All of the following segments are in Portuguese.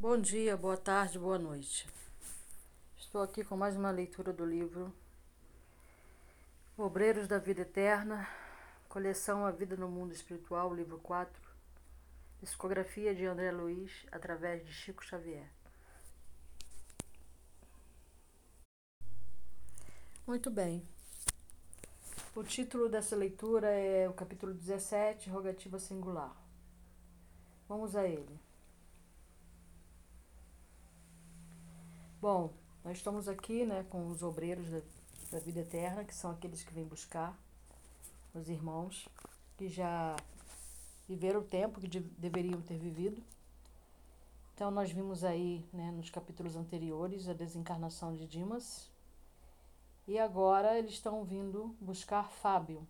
Bom dia, boa tarde, boa noite. Estou aqui com mais uma leitura do livro Obreiros da Vida Eterna, coleção A Vida no Mundo Espiritual, livro 4, discografia de André Luiz, através de Chico Xavier. Muito bem. O título dessa leitura é o capítulo 17, Rogativa Singular. Vamos a ele. Bom, nós estamos aqui né, com os obreiros da, da vida eterna, que são aqueles que vêm buscar os irmãos que já viveram o tempo que de, deveriam ter vivido. Então, nós vimos aí né, nos capítulos anteriores a desencarnação de Dimas. E agora eles estão vindo buscar Fábio.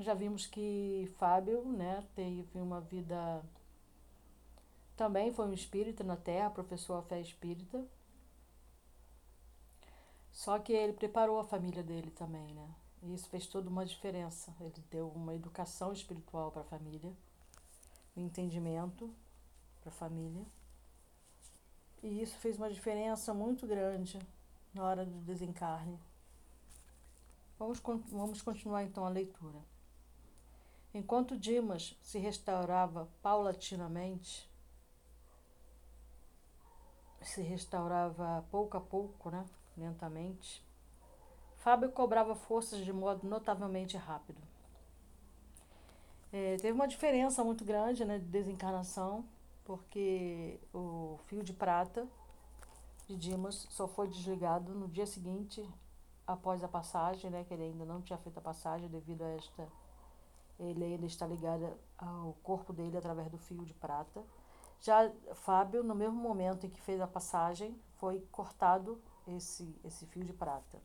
Já vimos que Fábio né, teve uma vida também foi um espírita na Terra, professou a fé espírita. Só que ele preparou a família dele também, né? E isso fez toda uma diferença. Ele deu uma educação espiritual para a família, um entendimento para a família. E isso fez uma diferença muito grande na hora do desencarne. Vamos, vamos continuar então a leitura. Enquanto Dimas se restaurava paulatinamente, se restaurava pouco a pouco, né? lentamente. Fábio cobrava forças de modo notavelmente rápido. É, teve uma diferença muito grande né, de desencarnação, porque o fio de prata de Dimas só foi desligado no dia seguinte, após a passagem, né, que ele ainda não tinha feito a passagem devido a esta. Ele ainda está ligado ao corpo dele através do fio de prata. Já Fábio, no mesmo momento em que fez a passagem, foi cortado esse, esse fio de prata.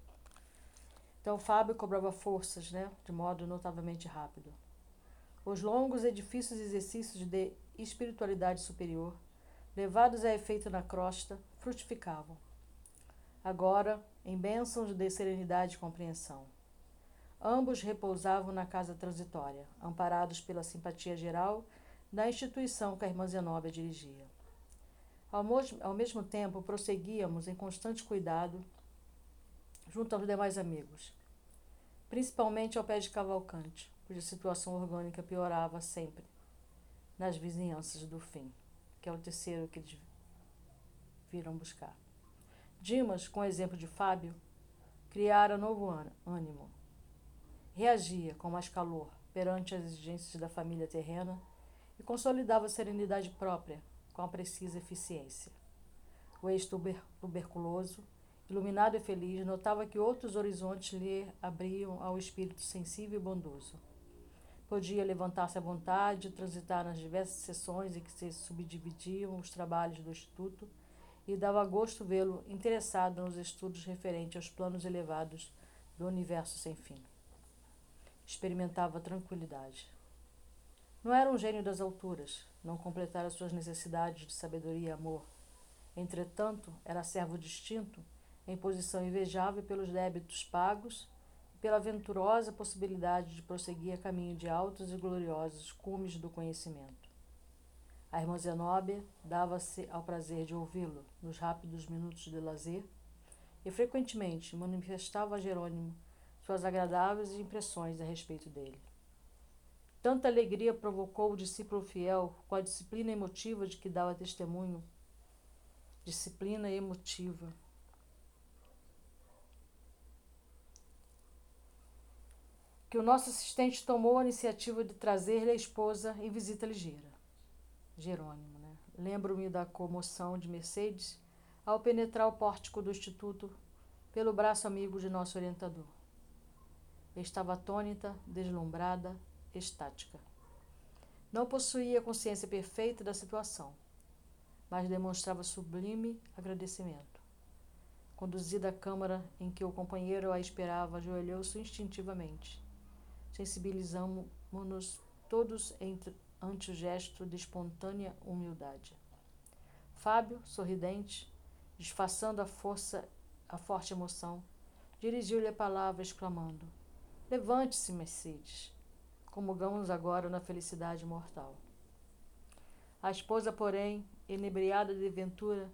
Então Fábio cobrava forças, né, de modo notavelmente rápido. Os longos e difíceis exercícios de espiritualidade superior, levados a efeito na crosta, frutificavam. Agora, em bênçãos de serenidade e compreensão. Ambos repousavam na casa transitória, amparados pela simpatia geral da instituição que a irmã Zenóbia dirigia. Ao, mesmo tempo, prosseguíamos em constante cuidado junto aos demais amigos, principalmente ao pé de Cavalcante, cuja situação orgânica piorava sempre nas vizinhanças do fim, que é o terceiro que eles viram buscar. Dimas, com o exemplo de Fábio, criara novo ânimo. Reagia com mais calor perante as exigências da família terrena e consolidava a serenidade própria com a precisa eficiência. O ex-tuberculoso, iluminado e feliz, notava que outros horizontes lhe abriam ao espírito sensível e bondoso. Podia levantar-se à vontade, transitar nas diversas sessões em que se subdividiam os trabalhos do Instituto, e dava gosto vê-lo interessado nos estudos referentes aos planos elevados do universo sem fim. Experimentava tranquilidade. Não era um gênio das alturas, não completara suas necessidades de sabedoria e amor. Entretanto, era servo distinto, em posição invejável pelos débitos pagos e pela venturosa possibilidade de prosseguir a caminho de altos e gloriosos cumes do conhecimento. A irmã Zenóbia dava-se ao prazer de ouvi-lo nos rápidos minutos de lazer e frequentemente manifestava a Jerônimo suas agradáveis impressões a respeito dele. Tanta alegria provocou o discípulo fiel com a disciplina emotiva de que dava testemunho. Disciplina emotiva. Que o nosso assistente tomou a iniciativa de trazer-lhe a esposa em visita ligeira. Jerônimo, né? Lembro-me da comoção de Mercedes ao penetrar o pórtico do Instituto pelo braço amigo de nosso orientador. Estava atônita, deslumbrada, estática. Não possuía consciência perfeita da situação, mas demonstrava sublime agradecimento. Conduzida à câmara em que o companheiro a esperava, ajoelhou-se instintivamente. Sensibilizamos-nos todos entre, ante o gesto de espontânea humildade. Fábio, sorridente, disfarçando a força, a forte emoção, dirigiu-lhe a palavra, exclamando: Levante-se, Mercedes comungamos agora na felicidade mortal. A esposa, porém, inebriada de ventura,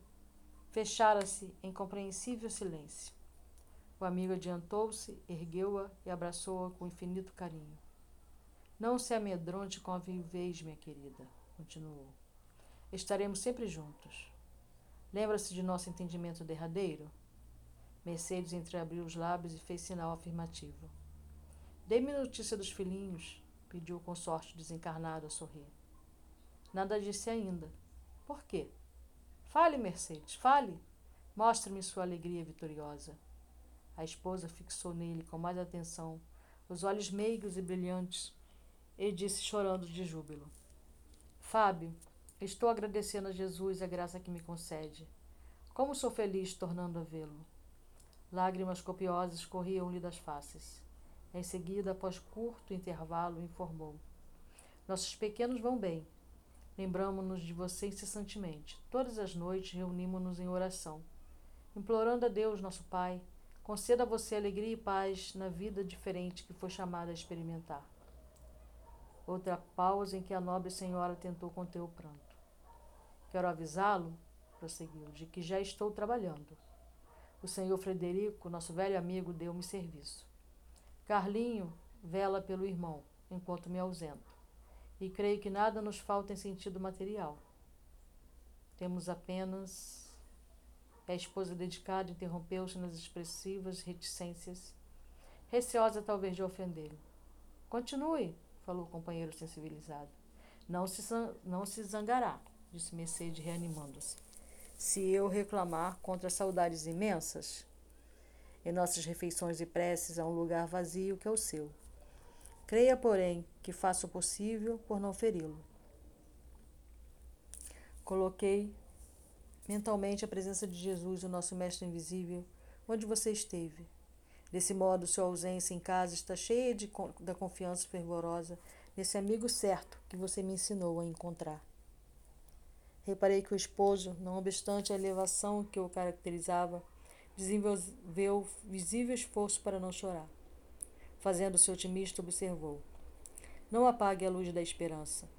fechara-se em compreensível silêncio. O amigo adiantou-se, ergueu-a e abraçou-a com infinito carinho. Não se amedronte com a viuvez, minha querida, continuou. Estaremos sempre juntos. Lembra-se de nosso entendimento derradeiro? Mercedes entreabriu os lábios e fez sinal afirmativo. Dê-me notícia dos filhinhos, pediu o consorte desencarnado a sorrir. Nada disse ainda. Por quê? Fale, Mercedes, fale. Mostre-me sua alegria vitoriosa. A esposa fixou nele com mais atenção os olhos meigos e brilhantes e disse chorando de júbilo: Fábio, estou agradecendo a Jesus a graça que me concede. Como sou feliz tornando a vê-lo. Lágrimas copiosas corriam-lhe das faces. Em seguida, após curto intervalo, informou: Nossos pequenos vão bem. Lembramos-nos de você incessantemente. Todas as noites reunimos-nos em oração, implorando a Deus, nosso Pai, conceda a você alegria e paz na vida diferente que foi chamada a experimentar. Outra pausa em que a nobre senhora tentou conter o pranto. Quero avisá-lo, prosseguiu, de que já estou trabalhando. O senhor Frederico, nosso velho amigo, deu-me serviço. Carlinho vela pelo irmão, enquanto me ausento. E creio que nada nos falta em sentido material. Temos apenas. A esposa dedicada interrompeu-se nas expressivas reticências, receosa talvez de ofendê-lo. Continue, falou o companheiro sensibilizado. Não se, não se zangará, disse Mercedes, reanimando-se se eu reclamar contra saudades imensas? Em nossas refeições e preces há um lugar vazio que é o seu. Creia, porém, que faço o possível por não feri-lo. Coloquei mentalmente a presença de Jesus, o nosso Mestre invisível, onde você esteve. Desse modo, sua ausência em casa está cheia de, da confiança fervorosa nesse amigo certo que você me ensinou a encontrar. Reparei que o esposo, não obstante a elevação que o caracterizava, desenvolveu visível esforço para não chorar. Fazendo-se otimista, observou: Não apague a luz da esperança.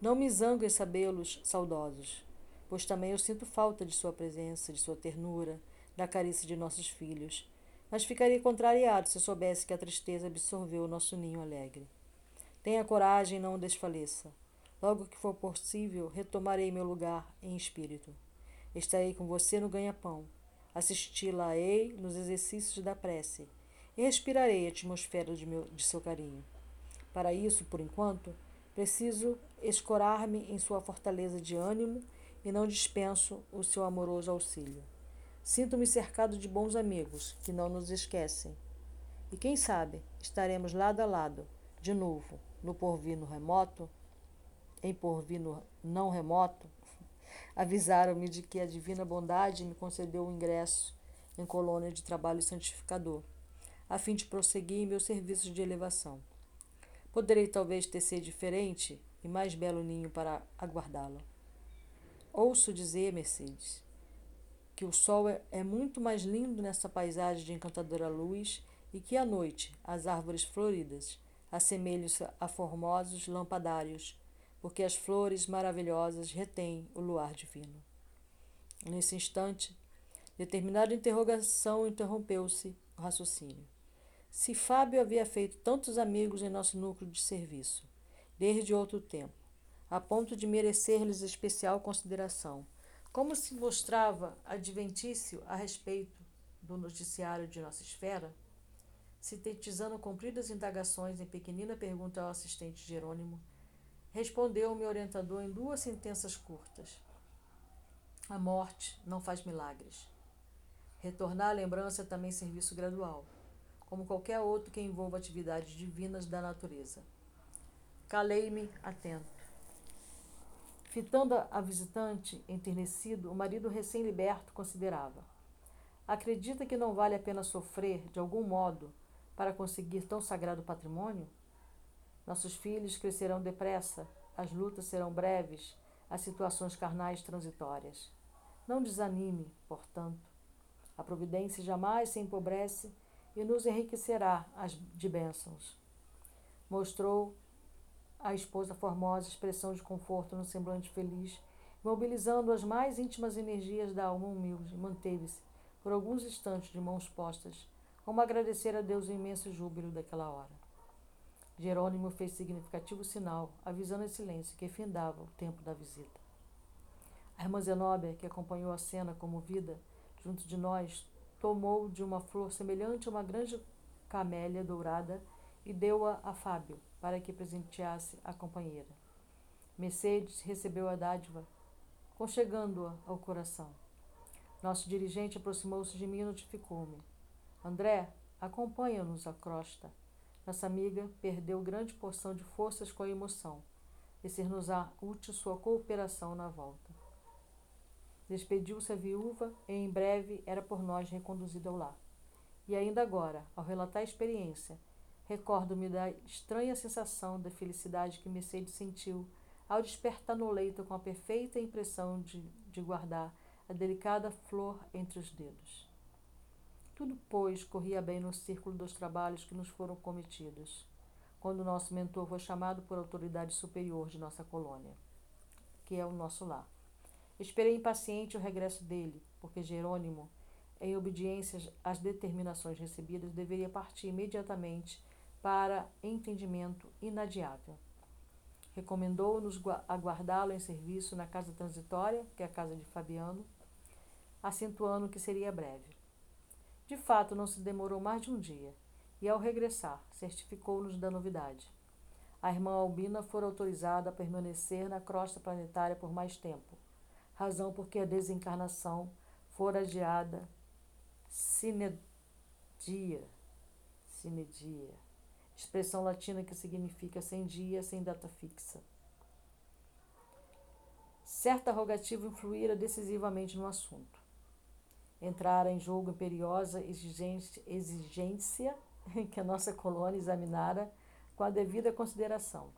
Não me zango em sabê-los saudosos, pois também eu sinto falta de sua presença, de sua ternura, da carícia de nossos filhos. Mas ficaria contrariado se soubesse que a tristeza absorveu o nosso ninho alegre. Tenha coragem não desfaleça. Logo que for possível, retomarei meu lugar em espírito. Estarei com você no ganha-pão. Assisti-la-ei nos exercícios da prece e respirarei a atmosfera de, meu, de seu carinho. Para isso, por enquanto, preciso escorar-me em sua fortaleza de ânimo e não dispenso o seu amoroso auxílio. Sinto-me cercado de bons amigos que não nos esquecem. E quem sabe estaremos lado a lado, de novo, no porvir no remoto, em porvir não remoto, avisaram-me de que a divina bondade me concedeu o um ingresso em colônia de trabalho santificador, a fim de prosseguir em meus serviços de elevação. Poderei talvez tecer diferente e mais belo ninho para aguardá-lo. Ouço dizer, Mercedes, que o sol é, é muito mais lindo nessa paisagem de encantadora luz e que à noite as árvores floridas assemelham-se a formosos lampadários porque as flores maravilhosas retêm o luar divino. Nesse instante, determinada interrogação interrompeu-se o raciocínio. Se Fábio havia feito tantos amigos em nosso núcleo de serviço, desde outro tempo, a ponto de merecer-lhes especial consideração, como se mostrava adventício a respeito do noticiário de nossa esfera, sintetizando compridas indagações em pequenina pergunta ao assistente Jerônimo, Respondeu meu orientador em duas sentenças curtas. A morte não faz milagres. Retornar à lembrança é também serviço gradual, como qualquer outro que envolva atividades divinas da natureza. Calei-me atento. Fitando a visitante, enternecido, o marido recém-liberto considerava: Acredita que não vale a pena sofrer, de algum modo, para conseguir tão sagrado patrimônio? Nossos filhos crescerão depressa, as lutas serão breves, as situações carnais transitórias. Não desanime, portanto. A providência jamais se empobrece e nos enriquecerá de bênçãos. Mostrou a esposa formosa expressão de conforto no semblante feliz, mobilizando as mais íntimas energias da alma humilde, manteve-se, por alguns instantes, de mãos postas, como agradecer a Deus o imenso júbilo daquela hora. Jerônimo fez significativo sinal, avisando em silêncio que findava o tempo da visita. A irmã Zenóbia, que acompanhou a cena comovida junto de nós, tomou de uma flor semelhante a uma grande camélia dourada e deu-a a Fábio, para que presenteasse a companheira. Mercedes recebeu a dádiva, conchegando-a ao coração. Nosso dirigente aproximou-se de mim e notificou-me. André, acompanha-nos à crosta. Nossa amiga perdeu grande porção de forças com a emoção e ser-nos-á útil sua cooperação na volta. Despediu-se a viúva e em breve era por nós reconduzida ao lar. E ainda agora, ao relatar a experiência, recordo-me da estranha sensação de felicidade que Mercedes sentiu ao despertar no leito com a perfeita impressão de, de guardar a delicada flor entre os dedos. Tudo, pois, corria bem no círculo dos trabalhos que nos foram cometidos, quando nosso mentor foi chamado por autoridade superior de nossa colônia, que é o nosso lar. Esperei impaciente o regresso dele, porque Jerônimo, em obediência às determinações recebidas, deveria partir imediatamente para entendimento inadiável. Recomendou-nos aguardá-lo em serviço na casa transitória, que é a casa de Fabiano, acentuando que seria breve. De fato, não se demorou mais de um dia, e ao regressar, certificou-nos da novidade. A irmã Albina fora autorizada a permanecer na crosta planetária por mais tempo, razão porque a desencarnação fora adiada sine dia, sine dia, expressão latina que significa sem dia, sem data fixa. Certa rogativa influíra decisivamente no assunto. Entrara em jogo imperiosa exigência que a nossa colônia examinara com a devida consideração.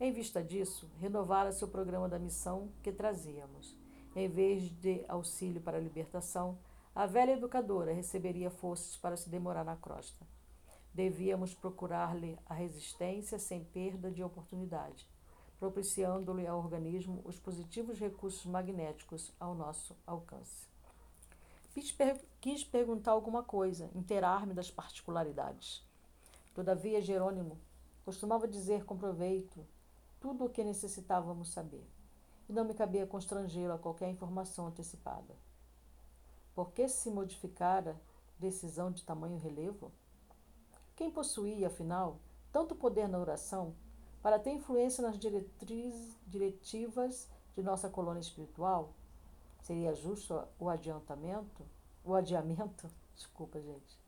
Em vista disso, renovara seu programa da missão que trazíamos. Em vez de auxílio para a libertação, a velha educadora receberia forças para se demorar na crosta. Devíamos procurar-lhe a resistência sem perda de oportunidade, propiciando-lhe ao organismo os positivos recursos magnéticos ao nosso alcance. Quis, per quis perguntar alguma coisa, inteirar-me das particularidades. Todavia, Jerônimo costumava dizer com proveito tudo o que necessitávamos saber, e não me cabia constrangê-lo a qualquer informação antecipada. Por que se modificara decisão de tamanho relevo? Quem possuía, afinal, tanto poder na oração para ter influência nas diretivas de nossa colônia espiritual? Seria justo o adiantamento? O adiamento? Desculpa, gente.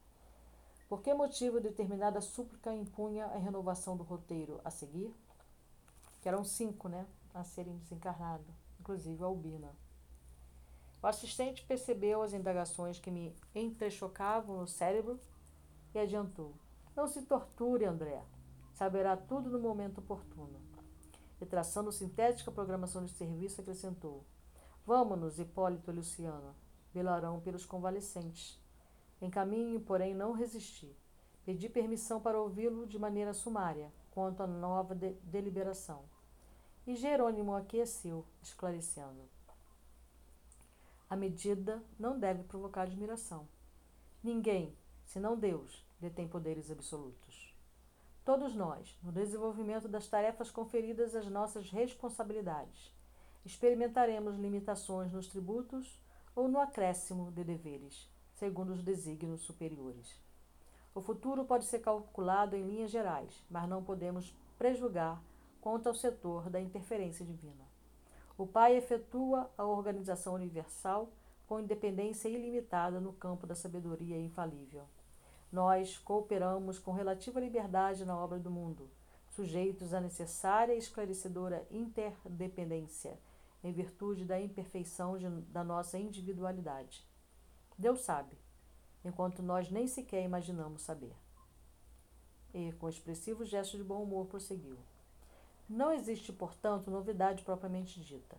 Por que motivo determinada súplica impunha a renovação do roteiro a seguir? Que eram cinco, né? A serem desencarnados, inclusive a Albina. O assistente percebeu as indagações que me entrechocavam no cérebro e adiantou. Não se torture, André. Saberá tudo no momento oportuno. E traçando sintética programação de serviço, acrescentou. Vamos-nos, Hipólito e Luciano. Velarão pelos convalescentes. Em caminho, porém, não resisti. Pedi permissão para ouvi-lo de maneira sumária, quanto à nova de deliberação. E Jerônimo aqueceu, esclarecendo. A medida não deve provocar admiração. Ninguém, senão Deus, detém poderes absolutos. Todos nós, no desenvolvimento das tarefas conferidas às nossas responsabilidades, experimentaremos limitações nos tributos ou no acréscimo de deveres, segundo os desígnios superiores. O futuro pode ser calculado em linhas gerais, mas não podemos prejulgar quanto ao setor da interferência divina. O Pai efetua a organização universal com independência ilimitada no campo da sabedoria infalível. Nós cooperamos com relativa liberdade na obra do mundo, sujeitos à necessária e esclarecedora interdependência, em virtude da imperfeição de, da nossa individualidade. Deus sabe, enquanto nós nem sequer imaginamos saber. E, com expressivo gesto de bom humor, prosseguiu. Não existe, portanto, novidade propriamente dita.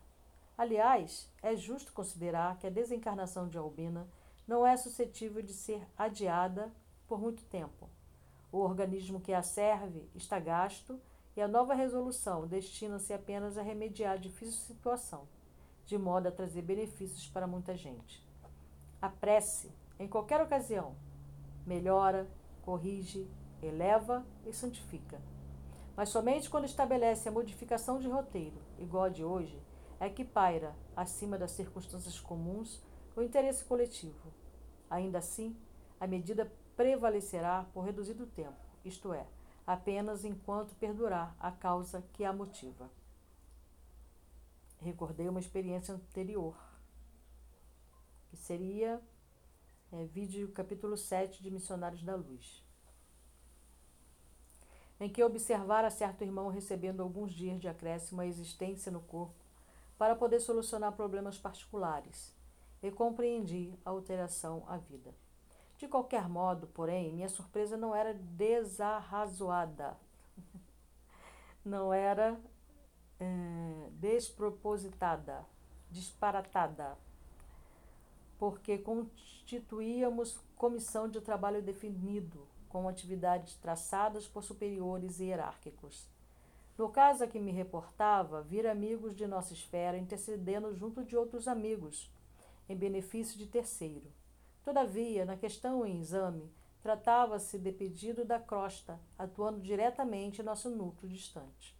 Aliás, é justo considerar que a desencarnação de Albina não é suscetível de ser adiada por muito tempo. O organismo que a serve está gasto e a nova resolução destina-se apenas a remediar a difícil situação, de modo a trazer benefícios para muita gente. A prece, em qualquer ocasião, melhora, corrige, eleva e santifica. Mas somente quando estabelece a modificação de roteiro, igual a de hoje, é que paira, acima das circunstâncias comuns, o interesse coletivo. Ainda assim, a medida prevalecerá por reduzido tempo, isto é, apenas enquanto perdurar a causa que a motiva. Recordei uma experiência anterior, que seria é, vídeo capítulo 7 de Missionários da Luz, em que observara certo irmão recebendo alguns dias de acréscimo à existência no corpo para poder solucionar problemas particulares, e compreendi a alteração à vida. De qualquer modo, porém, minha surpresa não era desarrazoada, não era é, despropositada, disparatada, porque constituíamos comissão de trabalho definido, com atividades traçadas por superiores hierárquicos. No caso a que me reportava, vir amigos de nossa esfera intercedendo junto de outros amigos, em benefício de terceiro. Todavia, na questão em exame, tratava-se de pedido da crosta, atuando diretamente em nosso núcleo distante.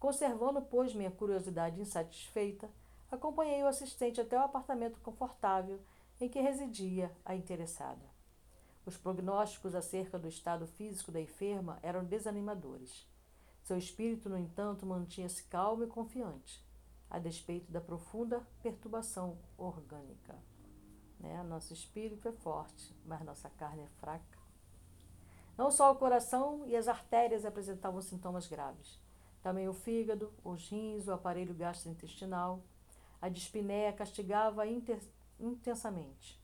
Conservando, pois, minha curiosidade insatisfeita, acompanhei o assistente até o apartamento confortável em que residia a interessada. Os prognósticos acerca do estado físico da enferma eram desanimadores. Seu espírito, no entanto, mantinha-se calmo e confiante, a despeito da profunda perturbação orgânica. Né? Nosso espírito é forte, mas nossa carne é fraca. Não só o coração e as artérias apresentavam sintomas graves, também o fígado, os rins, o aparelho gastrointestinal. A dispneia castigava intensamente.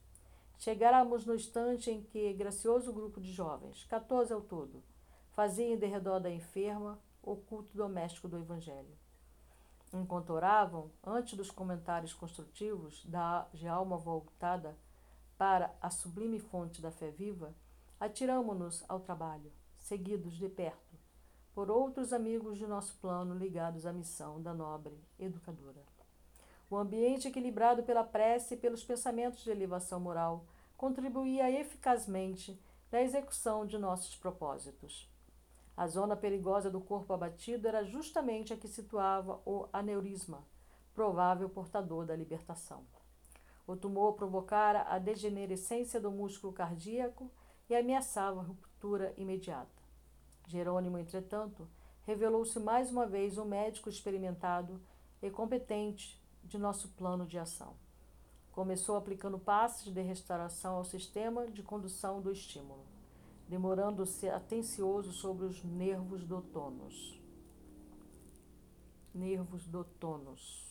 Chegáramos no instante em que gracioso grupo de jovens, 14 ao todo, fazia em derredor da enferma o culto doméstico do Evangelho enquanto oravam, antes dos comentários construtivos da, de alma voltada para a sublime fonte da fé viva, atiramo-nos ao trabalho, seguidos de perto por outros amigos de nosso plano ligados à missão da nobre educadora. O ambiente equilibrado pela prece e pelos pensamentos de elevação moral contribuía eficazmente na execução de nossos propósitos. A zona perigosa do corpo abatido era justamente a que situava o aneurisma, provável portador da libertação. O tumor provocara a degenerescência do músculo cardíaco e ameaçava ruptura imediata. Jerônimo, entretanto, revelou-se mais uma vez um médico experimentado e competente de nosso plano de ação. Começou aplicando passes de restauração ao sistema de condução do estímulo demorando-se atencioso sobre os nervos do tônus. Nervos do tônus.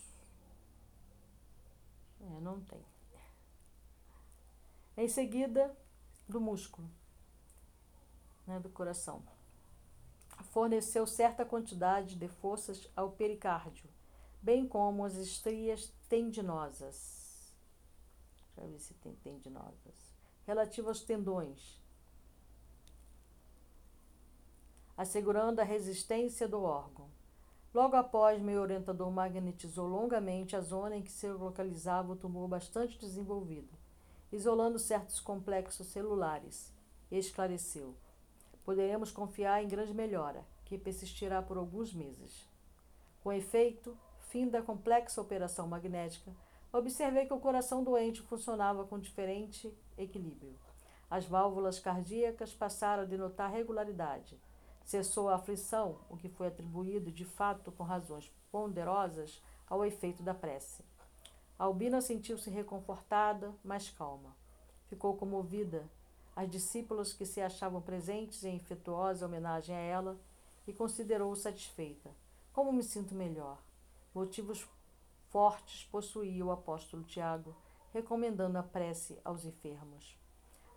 É, não tem. Em seguida, do músculo, né, do coração. Forneceu certa quantidade de forças ao pericárdio, bem como as estrias tendinosas. Deixa eu ver se tem tendinosas. Relativo aos tendões assegurando a resistência do órgão. Logo após, meu orientador magnetizou longamente a zona em que se localizava o tumor bastante desenvolvido, isolando certos complexos celulares, esclareceu: poderemos confiar em grande melhora, que persistirá por alguns meses. Com efeito, fim da complexa operação magnética, observei que o coração doente funcionava com diferente equilíbrio. As válvulas cardíacas passaram a denotar regularidade Cessou a aflição, o que foi atribuído, de fato, com razões ponderosas, ao efeito da prece. Albina sentiu-se reconfortada, mas calma. Ficou comovida. As discípulas que se achavam presentes em afetuosa homenagem a ela e considerou satisfeita. Como me sinto melhor? Motivos fortes possuía o apóstolo Tiago, recomendando a prece aos enfermos.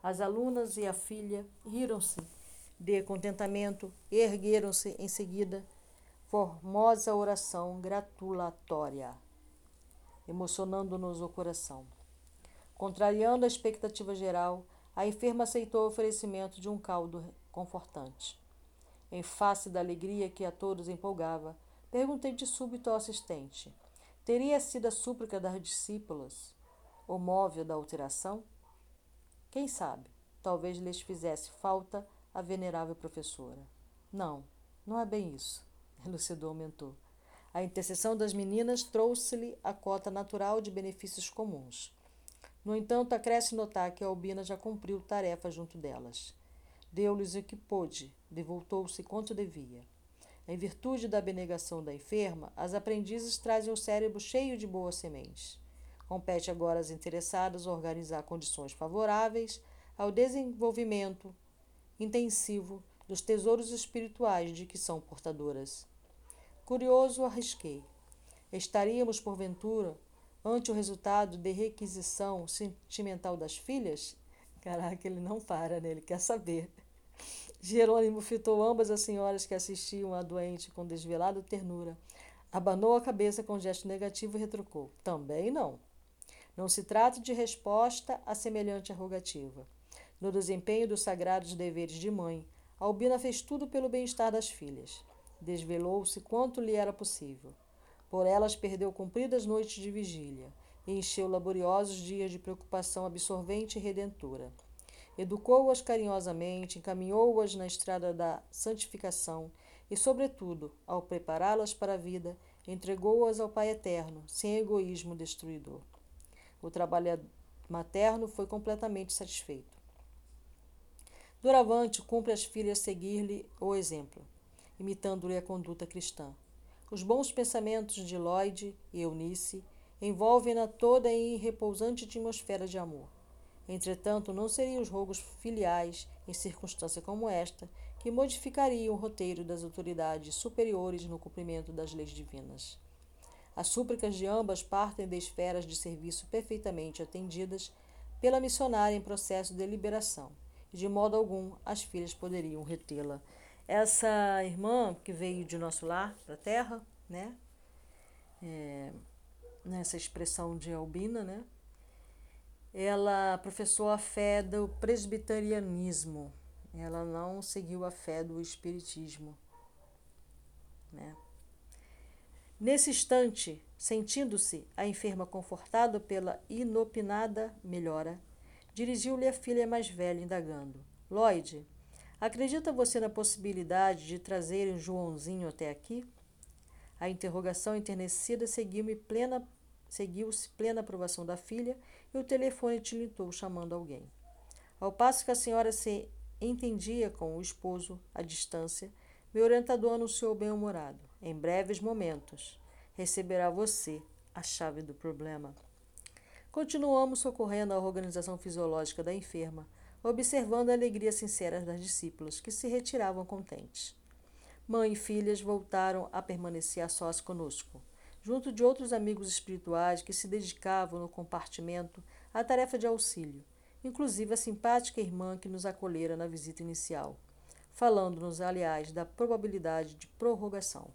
As alunas e a filha riram-se de contentamento, ergueram-se em seguida, formosa oração gratulatória, emocionando-nos o coração. Contrariando a expectativa geral, a enferma aceitou o oferecimento de um caldo confortante. em face da alegria que a todos empolgava, perguntei de súbito ao assistente: teria sido a súplica das discípulas o móvel da alteração? Quem sabe, talvez lhes fizesse falta a venerável professora. Não, não é bem isso, elucidou o mentor. A intercessão das meninas trouxe-lhe a cota natural de benefícios comuns. No entanto, acresce notar que a Albina já cumpriu tarefa junto delas. Deu-lhes o que pôde, devoltou-se quanto devia. Em virtude da abnegação da enferma, as aprendizes trazem o cérebro cheio de boas sementes. Compete agora às interessadas organizar condições favoráveis ao desenvolvimento intensivo dos tesouros espirituais de que são portadoras. Curioso, arrisquei. Estaríamos, porventura, ante o resultado de requisição sentimental das filhas? Caraca, ele não para, né? Ele quer saber. Jerônimo fitou ambas as senhoras que assistiam à doente com desvelada ternura. Abanou a cabeça com um gesto negativo e retrucou: Também não. Não se trata de resposta a semelhante arrogativa. No desempenho dos sagrados deveres de mãe, Albina fez tudo pelo bem-estar das filhas. Desvelou-se quanto lhe era possível. Por elas perdeu compridas noites de vigília e encheu laboriosos dias de preocupação absorvente e redentora. Educou-as carinhosamente, encaminhou-as na estrada da santificação e, sobretudo, ao prepará-las para a vida, entregou-as ao Pai Eterno, sem egoísmo destruidor. O trabalho materno foi completamente satisfeito. Doravante, cumpre às filhas seguir-lhe o exemplo, imitando-lhe a conduta cristã. Os bons pensamentos de Lloyd e Eunice envolvem-na toda em repousante atmosfera de amor. Entretanto, não seriam os rogos filiais, em circunstância como esta, que modificariam o roteiro das autoridades superiores no cumprimento das leis divinas. As súplicas de ambas partem de esferas de serviço perfeitamente atendidas pela missionária em processo de liberação, de modo algum as filhas poderiam retê-la. Essa irmã que veio de nosso lar para a terra, né? É, nessa expressão de Albina, né? Ela professou a fé do presbiterianismo. Ela não seguiu a fé do espiritismo, né? Nesse instante, sentindo-se a enferma confortada pela inopinada melhora, dirigiu-lhe a filha mais velha, indagando: Lloyd, acredita você na possibilidade de trazer um Joãozinho até aqui? A interrogação enternecida seguiu-me plena seguiu-se plena aprovação da filha e o telefone tilitou chamando alguém. Ao passo que a senhora se entendia com o esposo à distância, meu orientador anunciou bem-humorado. Em breves momentos, receberá você a chave do problema. Continuamos socorrendo a organização fisiológica da enferma, observando a alegria sincera das discípulas, que se retiravam contentes. Mãe e filhas voltaram a permanecer a sós conosco, junto de outros amigos espirituais que se dedicavam no compartimento à tarefa de auxílio, inclusive a simpática irmã que nos acolhera na visita inicial, falando-nos, aliás, da probabilidade de prorrogação.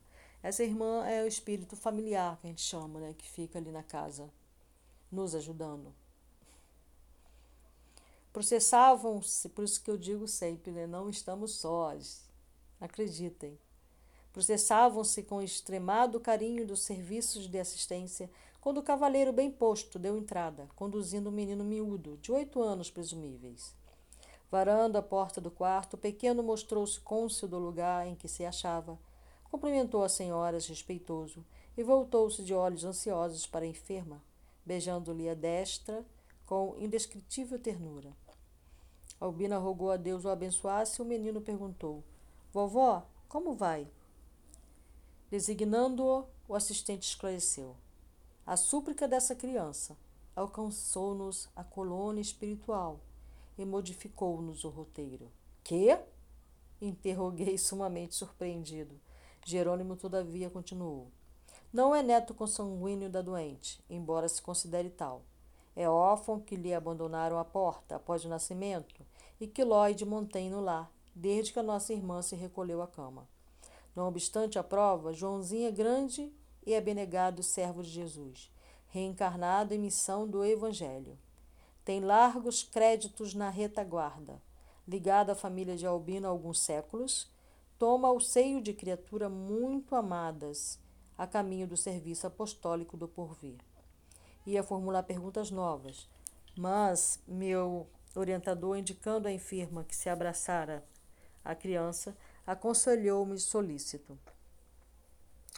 Essa irmã é o espírito familiar que a gente chama, né, que fica ali na casa, nos ajudando. Processavam-se, por isso que eu digo sempre, né, não estamos sós. Acreditem. Processavam-se com extremado carinho dos serviços de assistência quando o cavaleiro bem posto deu entrada, conduzindo um menino miúdo, de oito anos presumíveis. Varando a porta do quarto, o pequeno mostrou-se cônscio do lugar em que se achava Cumprimentou as senhoras respeitoso e voltou-se de olhos ansiosos para a enferma, beijando-lhe a destra com indescritível ternura. Albina rogou a Deus o abençoasse e o menino perguntou: Vovó, como vai? Designando-o, o assistente esclareceu. A súplica dessa criança alcançou-nos a colônia espiritual e modificou-nos o roteiro. Que? Interroguei sumamente surpreendido. Jerônimo, todavia, continuou. Não é neto consanguíneo da doente, embora se considere tal. É órfão que lhe abandonaram a porta após o nascimento e que Lloyd mantém no lar, desde que a nossa irmã se recolheu à cama. Não obstante a prova, Joãozinho é grande e abnegado servo de Jesus, reencarnado em missão do Evangelho. Tem largos créditos na retaguarda, ligado à família de Albino há alguns séculos, toma ao seio de criatura muito amadas, a caminho do serviço apostólico do porvir. Ia formular perguntas novas, mas meu orientador, indicando à enferma que se abraçara a criança, aconselhou-me solícito.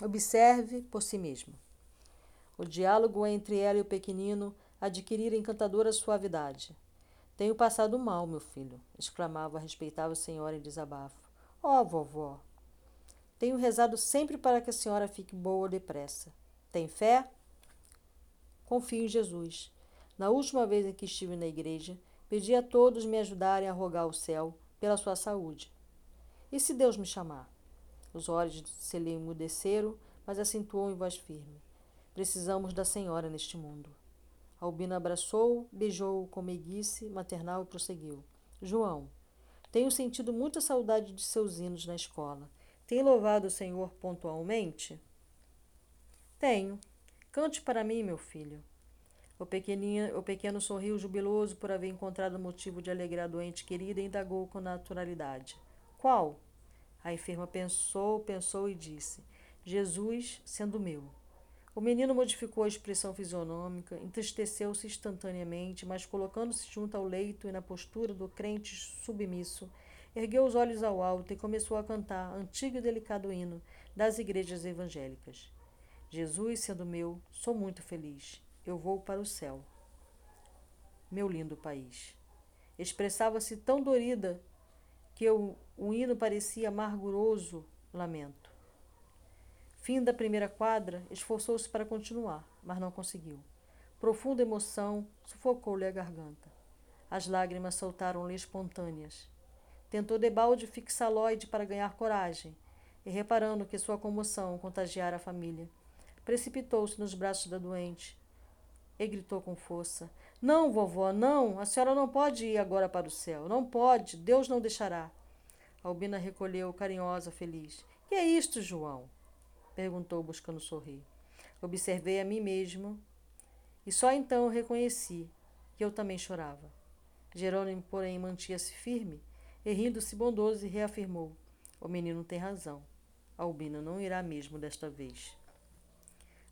Observe por si mesmo. O diálogo entre ela e o pequenino adquirira encantadora suavidade. Tenho passado mal, meu filho, exclamava a respeitável senhora em desabafo. Ó, oh, vovó, tenho rezado sempre para que a senhora fique boa depressa. Tem fé? Confio em Jesus. Na última vez em que estive na igreja, pedi a todos me ajudarem a rogar ao céu pela sua saúde. E se Deus me chamar? Os olhos de Celia emudeceram, mas acentuou em voz firme. Precisamos da senhora neste mundo. Albina abraçou, beijou-o com meiguice maternal e prosseguiu. João, tenho sentido muita saudade de seus hinos na escola. Tem louvado o Senhor pontualmente? Tenho. Cante para mim, meu filho. O, o pequeno sorriu jubiloso por haver encontrado motivo de alegrar a doente querida e indagou com naturalidade. Qual? A enferma pensou, pensou e disse: Jesus sendo meu. O menino modificou a expressão fisionômica, entristeceu-se instantaneamente, mas colocando-se junto ao leito e na postura do crente submisso, ergueu os olhos ao alto e começou a cantar antigo e delicado hino das igrejas evangélicas. Jesus sendo meu, sou muito feliz. Eu vou para o céu. Meu lindo país. Expressava-se tão dorida que o, o hino parecia amarguroso lamento. Fim da primeira quadra, esforçou-se para continuar, mas não conseguiu. Profunda emoção sufocou-lhe a garganta. As lágrimas soltaram-lhe espontâneas. Tentou debalde fixar Lloyd para ganhar coragem, e reparando que sua comoção contagiara a família, precipitou-se nos braços da doente e gritou com força: Não, vovó, não! A senhora não pode ir agora para o céu. Não pode, Deus não deixará. Albina recolheu, carinhosa, feliz. Que é isto, João? perguntou, buscando sorrir. Observei a mim mesmo e só então reconheci que eu também chorava. Jerônimo, porém, mantinha-se firme e, rindo-se bondoso, reafirmou: O menino tem razão. Albina não irá mesmo desta vez.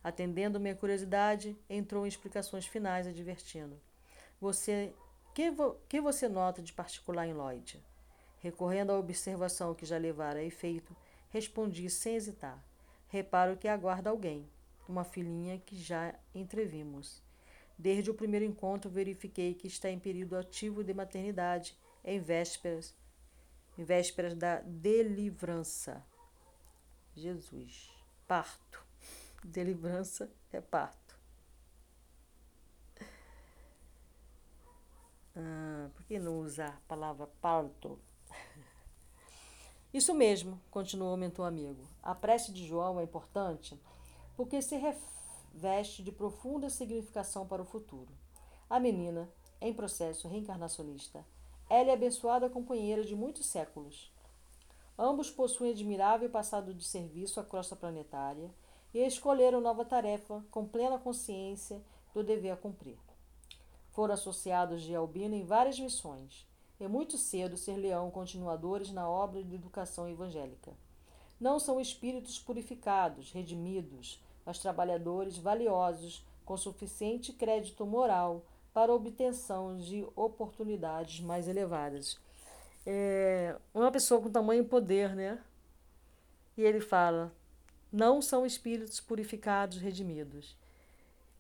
Atendendo minha curiosidade, entrou em explicações finais, advertindo: Você. Que, vo, que você nota de particular em Lloyd? Recorrendo à observação que já levara a efeito, respondi sem hesitar: reparo que aguarda alguém, uma filhinha que já entrevimos. Desde o primeiro encontro verifiquei que está em período ativo de maternidade, em vésperas, em vésperas da delivrança. Jesus, parto. Delivrança é parto. Ah, por que não usar a palavra parto? Isso mesmo, continuou o mentor amigo. A prece de João é importante porque se reveste de profunda significação para o futuro. A menina, em processo reencarnacionista, ela é abençoada companheira de muitos séculos. Ambos possuem admirável passado de serviço à crosta planetária e escolheram nova tarefa com plena consciência do dever a cumprir. Foram associados de Albina em várias missões, e muito cedo ser leão continuadores na obra de educação evangélica. Não são espíritos purificados, redimidos, mas trabalhadores valiosos com suficiente crédito moral para obtenção de oportunidades mais elevadas. É uma pessoa com tamanho poder, né? E ele fala: não são espíritos purificados, redimidos.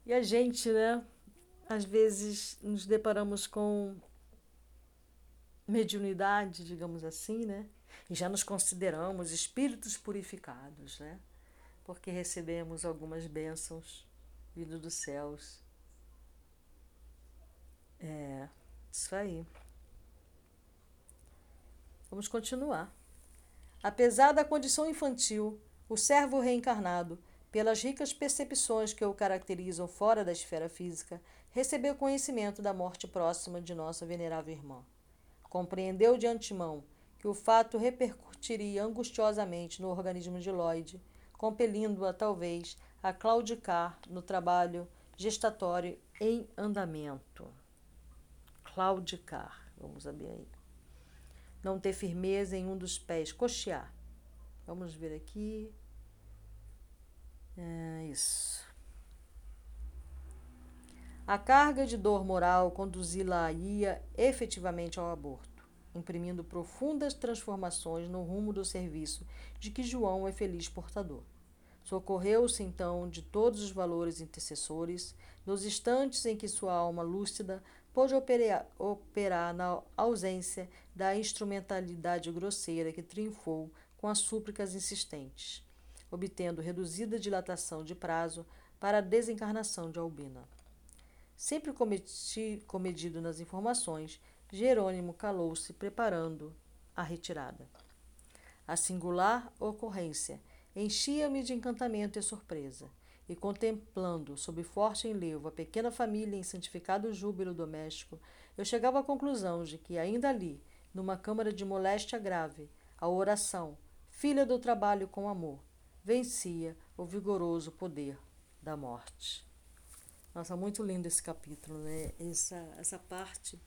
E a gente, né? Às vezes nos deparamos com mediunidade, digamos assim, né? E já nos consideramos espíritos purificados, né? Porque recebemos algumas bênçãos vindo dos céus. É, isso aí. Vamos continuar. Apesar da condição infantil, o servo reencarnado, pelas ricas percepções que o caracterizam fora da esfera física, recebeu conhecimento da morte próxima de nossa venerável irmã. Compreendeu de antemão que o fato repercutiria angustiosamente no organismo de Lloyd, compelindo-a, talvez, a claudicar no trabalho gestatório em andamento. Claudicar, vamos saber aí. Não ter firmeza em um dos pés, cochear. Vamos ver aqui. É isso. A carga de dor moral conduzi-la-ia efetivamente ao aborto, imprimindo profundas transformações no rumo do serviço de que João é feliz portador. Socorreu-se então de todos os valores intercessores, nos instantes em que sua alma lúcida pôde operar, operar na ausência da instrumentalidade grosseira que triunfou com as súplicas insistentes, obtendo reduzida dilatação de prazo para a desencarnação de Albina. Sempre cometi, comedido nas informações, Jerônimo calou-se preparando a retirada. A singular ocorrência enchia-me de encantamento e surpresa, e contemplando, sob forte enlevo, a pequena família em santificado júbilo doméstico, eu chegava à conclusão de que, ainda ali, numa câmara de moléstia grave, a oração, filha do trabalho com amor, vencia o vigoroso poder da morte. Nossa, muito lindo esse capítulo, né? Essa, essa parte,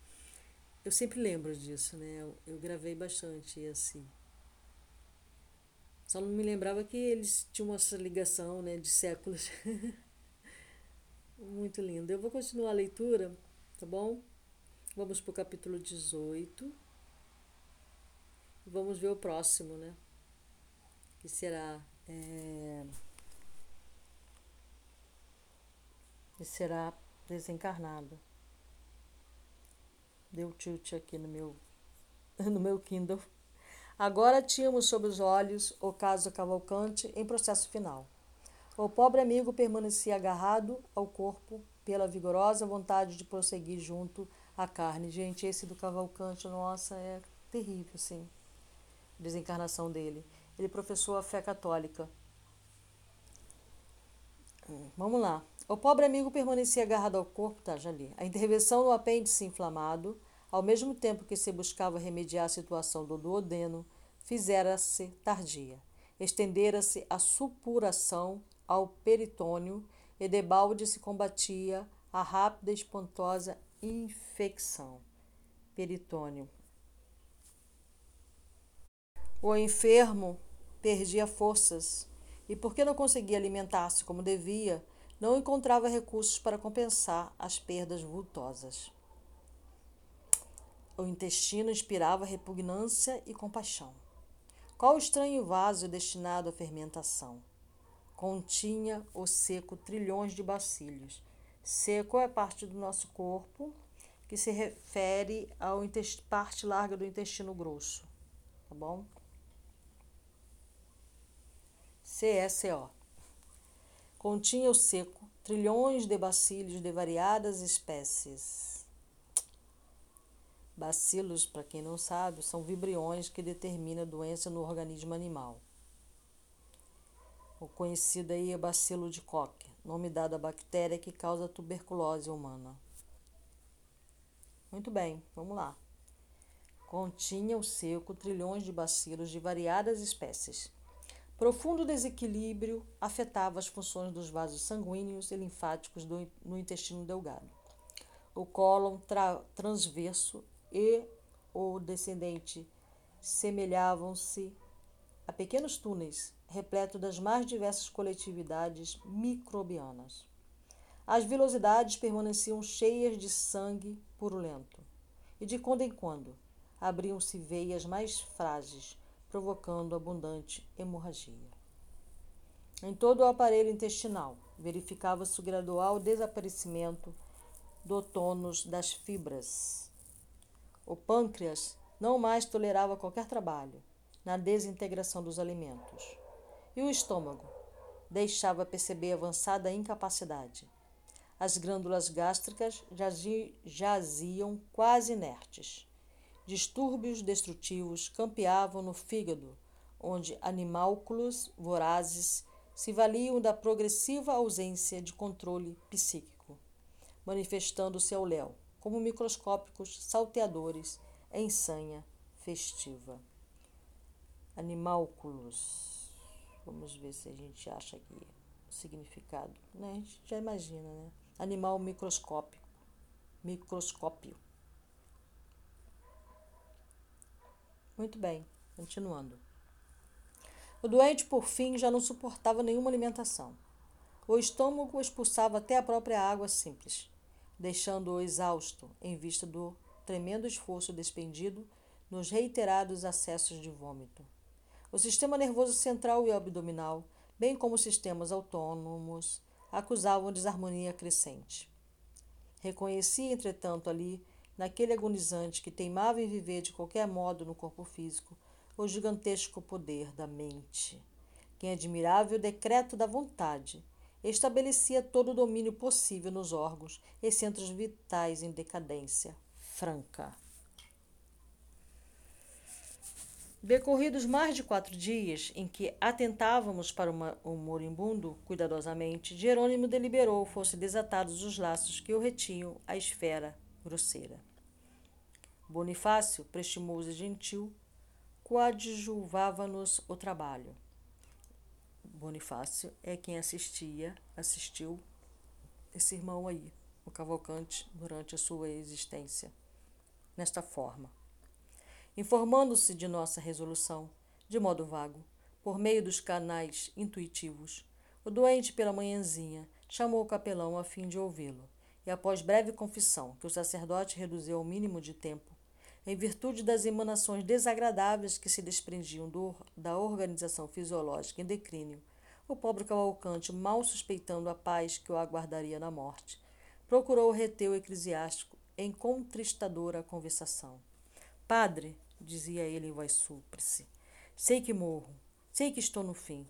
eu sempre lembro disso, né? Eu, eu gravei bastante assim. Só não me lembrava que eles tinham essa ligação né, de séculos. Muito lindo. Eu vou continuar a leitura, tá bom? Vamos para o capítulo 18. Vamos ver o próximo, né? Que será. É... Que será desencarnado. Deu tilt aqui no meu, no meu Kindle. Agora tínhamos sob os olhos o caso Cavalcante em processo final. O pobre amigo permanecia agarrado ao corpo pela vigorosa vontade de prosseguir junto à carne. Gente, esse do Cavalcante, nossa, é terrível, sim. Desencarnação dele. Ele professou a fé católica. Vamos lá. O pobre amigo permanecia agarrado ao corpo, tá, já li. A intervenção no apêndice inflamado ao mesmo tempo que se buscava remediar a situação do duodeno, fizera-se tardia. Estendera-se a supuração ao peritônio e debalde se combatia a rápida e espantosa infecção. Peritônio. O enfermo perdia forças e, porque não conseguia alimentar-se como devia, não encontrava recursos para compensar as perdas vultosas. O intestino inspirava repugnância e compaixão. Qual estranho vaso destinado à fermentação? Continha o seco trilhões de bacilhos. Seco é parte do nosso corpo que se refere à parte larga do intestino grosso, tá bom? CSO. Continha o seco trilhões de bacilhos de variadas espécies Bacilos, para quem não sabe, são vibriões que determinam a doença no organismo animal. O conhecido aí é bacilo de Koch, nome dado à bactéria que causa tuberculose humana. Muito bem, vamos lá. Continha o seco trilhões de bacilos de variadas espécies. Profundo desequilíbrio afetava as funções dos vasos sanguíneos e linfáticos do, no intestino delgado. O cólon transverso e o descendente semelhavam-se a pequenos túneis repletos das mais diversas coletividades microbianas. As velocidades permaneciam cheias de sangue purulento, e de quando em quando abriam-se veias mais frágeis, provocando abundante hemorragia. Em todo o aparelho intestinal verificava-se o gradual desaparecimento do tônus das fibras o pâncreas não mais tolerava qualquer trabalho na desintegração dos alimentos. E o estômago deixava perceber avançada incapacidade. As glândulas gástricas jaziam quase inertes. Distúrbios destrutivos campeavam no fígado, onde animálculos vorazes se valiam da progressiva ausência de controle psíquico, manifestando-se ao léu como microscópicos salteadores em sanha festiva. Animálculos. Vamos ver se a gente acha aqui o significado. Né? A gente já imagina, né? Animal microscópico. Microscópio. Muito bem, continuando. O doente, por fim, já não suportava nenhuma alimentação. O estômago expulsava até a própria água simples, deixando-o exausto em vista do tremendo esforço despendido nos reiterados acessos de vômito. O sistema nervoso central e abdominal, bem como sistemas autônomos, acusavam desarmonia crescente. Reconhecia, entretanto, ali, naquele agonizante que teimava em viver de qualquer modo no corpo físico, o gigantesco poder da mente, que, admirável decreto da vontade, estabelecia todo o domínio possível nos órgãos e centros vitais em decadência franca. Decorridos mais de quatro dias em que atentávamos para uma, o moribundo cuidadosamente, Jerônimo deliberou fossem desatados os laços que o retinham à esfera grosseira. Bonifácio, prestimoso e gentil, coadjuvava-nos o trabalho. Bonifácio é quem assistia, assistiu esse irmão aí, o Cavalcante, durante a sua existência, nesta forma. Informando-se de nossa resolução, de modo vago, por meio dos canais intuitivos, o doente, pela manhãzinha, chamou o capelão a fim de ouvi-lo, e após breve confissão, que o sacerdote reduziu ao mínimo de tempo, em virtude das emanações desagradáveis que se desprendiam do, da organização fisiológica em declínio, o pobre Cavalcante, mal suspeitando a paz que o aguardaria na morte, procurou reter o eclesiástico em contristadora conversação. Padre, dizia ele em voz súplice, sei que morro, sei que estou no fim.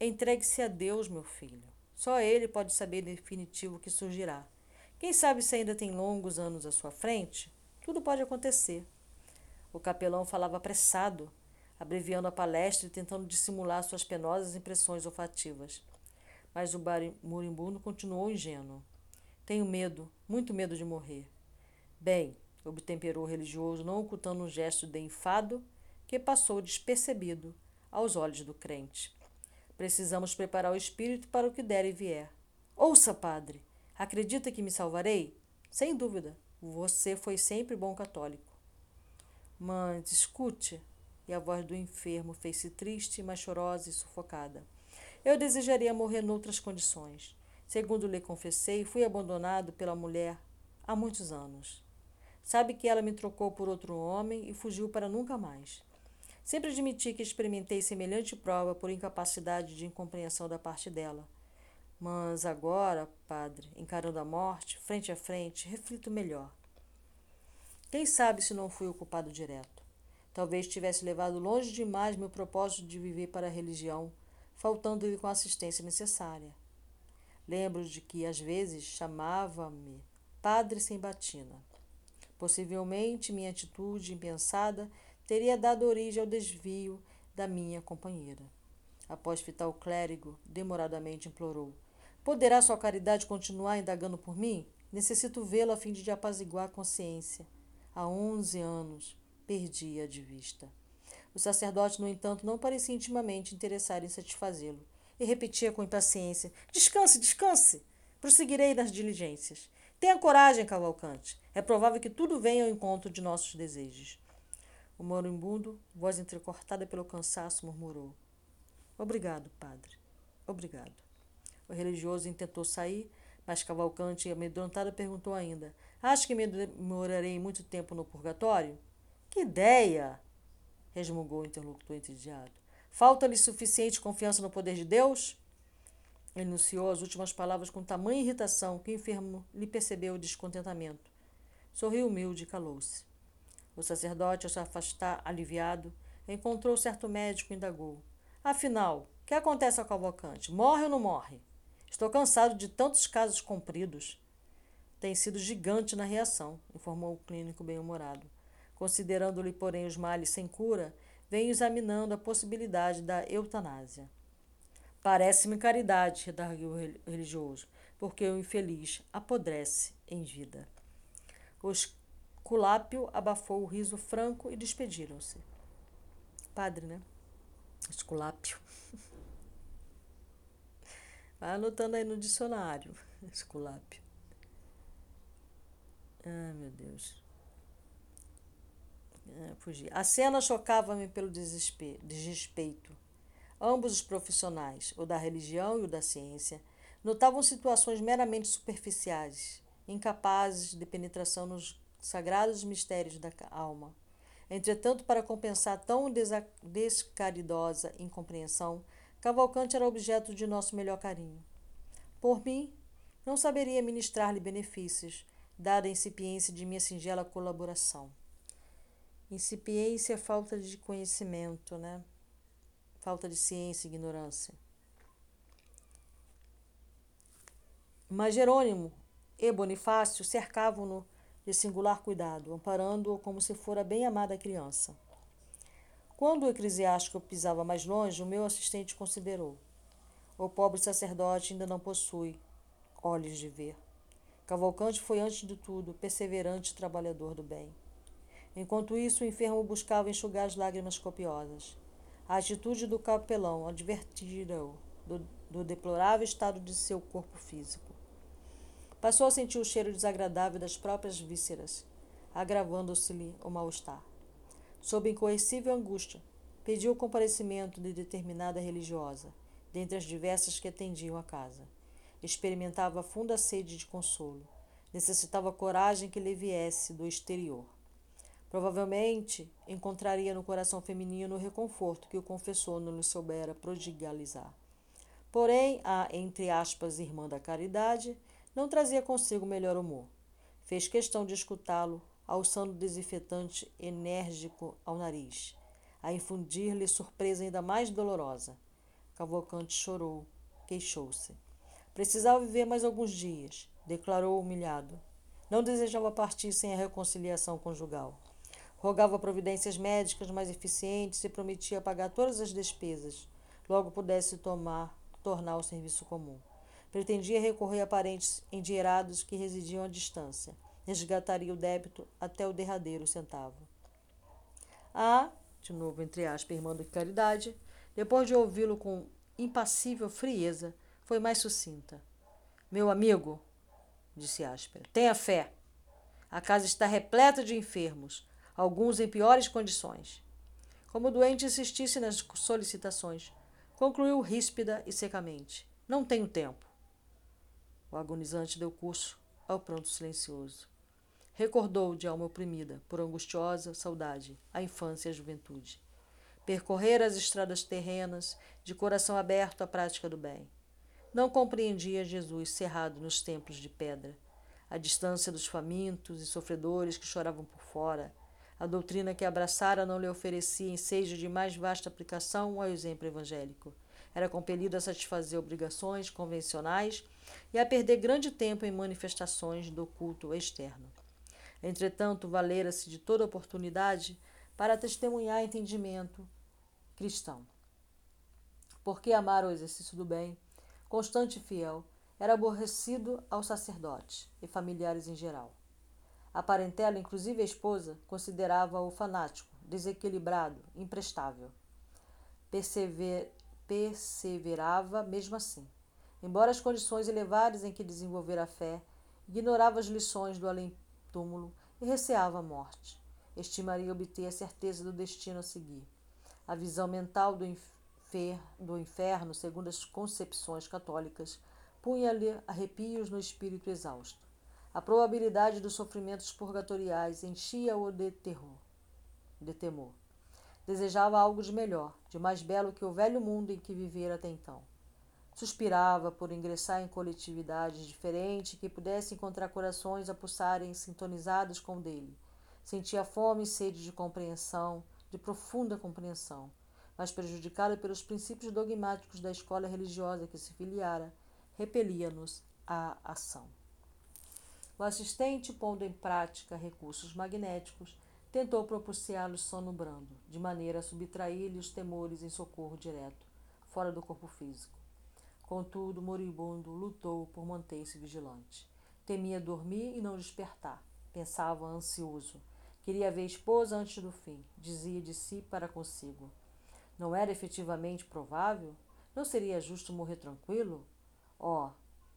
Entregue-se a Deus, meu filho. Só ele pode saber definitivo o que surgirá. Quem sabe se ainda tem longos anos à sua frente? Tudo pode acontecer. O capelão falava apressado, abreviando a palestra e tentando dissimular suas penosas impressões olfativas. Mas o moribundo continuou ingênuo. Tenho medo, muito medo de morrer. Bem, obtemperou o religioso, não ocultando um gesto de enfado que passou despercebido aos olhos do crente. Precisamos preparar o espírito para o que der e vier. Ouça, padre, acredita que me salvarei? Sem dúvida. Você foi sempre bom católico. Mas escute. E a voz do enfermo fez-se triste, mas chorosa e sufocada. Eu desejaria morrer noutras condições. Segundo lhe confessei, fui abandonado pela mulher há muitos anos. Sabe que ela me trocou por outro homem e fugiu para nunca mais. Sempre admiti que experimentei semelhante prova por incapacidade de incompreensão da parte dela. Mas agora, padre, encarando a morte, frente a frente, reflito melhor. Quem sabe se não fui o culpado direto? Talvez tivesse levado longe demais meu propósito de viver para a religião, faltando-lhe com a assistência necessária. Lembro de que, às vezes, chamava-me padre sem batina. Possivelmente, minha atitude impensada teria dado origem ao desvio da minha companheira. Após fitar o clérigo, demoradamente implorou: Poderá sua caridade continuar indagando por mim? Necessito vê-lo a fim de apaziguar a consciência. Há onze anos perdi-a de vista. O sacerdote, no entanto, não parecia intimamente interessado em satisfazê-lo e repetia com impaciência: Descanse, descanse! Prosseguirei nas diligências. Tenha coragem, Cavalcante. É provável que tudo venha ao encontro de nossos desejos. O moribundo, voz entrecortada pelo cansaço, murmurou: Obrigado, padre. Obrigado. O religioso intentou sair, mas Cavalcante, amedrontado, perguntou ainda: Acha que me demorarei muito tempo no purgatório? Que ideia! resmungou o interlocutor entediado. Falta-lhe suficiente confiança no poder de Deus? Enunciou as últimas palavras com tamanha irritação que o enfermo lhe percebeu o descontentamento. Sorriu humilde e calou-se. O sacerdote, ao se afastar aliviado, encontrou certo médico e indagou. Afinal, o que acontece ao Cavalcante? Morre ou não morre? Estou cansado de tantos casos compridos. Tem sido gigante na reação, informou o clínico bem-humorado. Considerando-lhe, porém, os males sem cura, venho examinando a possibilidade da eutanásia. Parece-me caridade, redarguiu o religioso, porque o infeliz apodrece em vida. O esculápio abafou o riso franco e despediram-se. Padre, né? Esculápio. Vai anotando aí no dicionário, esculápio. Ai, meu Deus. É, fugi. A cena chocava-me pelo desrespeito. Ambos os profissionais, o da religião e o da ciência, notavam situações meramente superficiais, incapazes de penetração nos sagrados mistérios da alma. Entretanto, para compensar tão descaridosa incompreensão, Cavalcante era objeto de nosso melhor carinho. Por mim, não saberia ministrar-lhe benefícios, dada a incipiência de minha singela colaboração. Incipiência é falta de conhecimento, né? Falta de ciência ignorância. Mas Jerônimo e Bonifácio cercavam-no de singular cuidado, amparando-o como se fora bem amada criança. Quando o eclesiástico pisava mais longe, o meu assistente considerou: O pobre sacerdote ainda não possui olhos de ver. Cavalcante foi, antes de tudo, perseverante trabalhador do bem. Enquanto isso, o enfermo buscava enxugar as lágrimas copiosas. A atitude do capelão advertira-o do, do deplorável estado de seu corpo físico. Passou a sentir o cheiro desagradável das próprias vísceras, agravando-se-lhe o mal-estar sob incoercível angústia, pediu o comparecimento de determinada religiosa, dentre as diversas que atendiam a casa. Experimentava funda sede de consolo. Necessitava coragem que lhe viesse do exterior. Provavelmente encontraria no coração feminino o reconforto que o confessor não lhe soubera prodigalizar. Porém, a, entre aspas, irmã da caridade, não trazia consigo melhor humor. Fez questão de escutá-lo alçando desinfetante enérgico ao nariz, a infundir-lhe surpresa ainda mais dolorosa. Cavalcante chorou, queixou-se. Precisava viver mais alguns dias, declarou humilhado. Não desejava partir sem a reconciliação conjugal. Rogava providências médicas mais eficientes e prometia pagar todas as despesas, logo pudesse tomar, tornar o serviço comum. Pretendia recorrer a parentes endinheirados que residiam à distância resgataria o débito até o derradeiro centavo. A, de novo entre aspas, irmã de caridade, depois de ouvi-lo com impassível frieza, foi mais sucinta. Meu amigo, disse áspera, tenha fé. A casa está repleta de enfermos, alguns em piores condições. Como o doente insistisse nas solicitações, concluiu ríspida e secamente: Não tenho tempo. O agonizante deu curso ao pronto silencioso. Recordou de alma oprimida por angustiosa saudade a infância e a juventude. Percorrer as estradas terrenas, de coração aberto à prática do bem. Não compreendia Jesus cerrado nos templos de pedra, a distância dos famintos e sofredores que choravam por fora. A doutrina que abraçara não lhe oferecia ensejo de mais vasta aplicação ao exemplo evangélico. Era compelido a satisfazer obrigações convencionais e a perder grande tempo em manifestações do culto externo. Entretanto, valera-se de toda oportunidade para testemunhar entendimento cristão. Porque amar o exercício do bem, constante e fiel, era aborrecido aos sacerdotes e familiares em geral. A parentela, inclusive a esposa, considerava-o fanático, desequilibrado, imprestável. Persever, perseverava mesmo assim. Embora as condições elevadas em que desenvolver a fé, ignorava as lições do além túmulo e receava a morte. Estimaria obter a certeza do destino a seguir. A visão mental do, infer, do inferno, segundo as concepções católicas, punha-lhe arrepios no espírito exausto. A probabilidade dos sofrimentos purgatoriais enchia-o de terror, de temor. Desejava algo de melhor, de mais belo que o velho mundo em que vivera até então. Suspirava por ingressar em coletividade diferente que pudesse encontrar corações a pulsarem sintonizados com o dele. Sentia fome e sede de compreensão, de profunda compreensão, mas prejudicado pelos princípios dogmáticos da escola religiosa que se filiara, repelia-nos à ação. O assistente, pondo em prática recursos magnéticos, tentou propiciá-los sono brando, de maneira a subtrair-lhe os temores em socorro direto, fora do corpo físico. Contudo, moribundo lutou por manter-se vigilante. Temia dormir e não despertar. Pensava ansioso. Queria ver a esposa antes do fim. Dizia de si para consigo. Não era efetivamente provável? Não seria justo morrer tranquilo? Oh,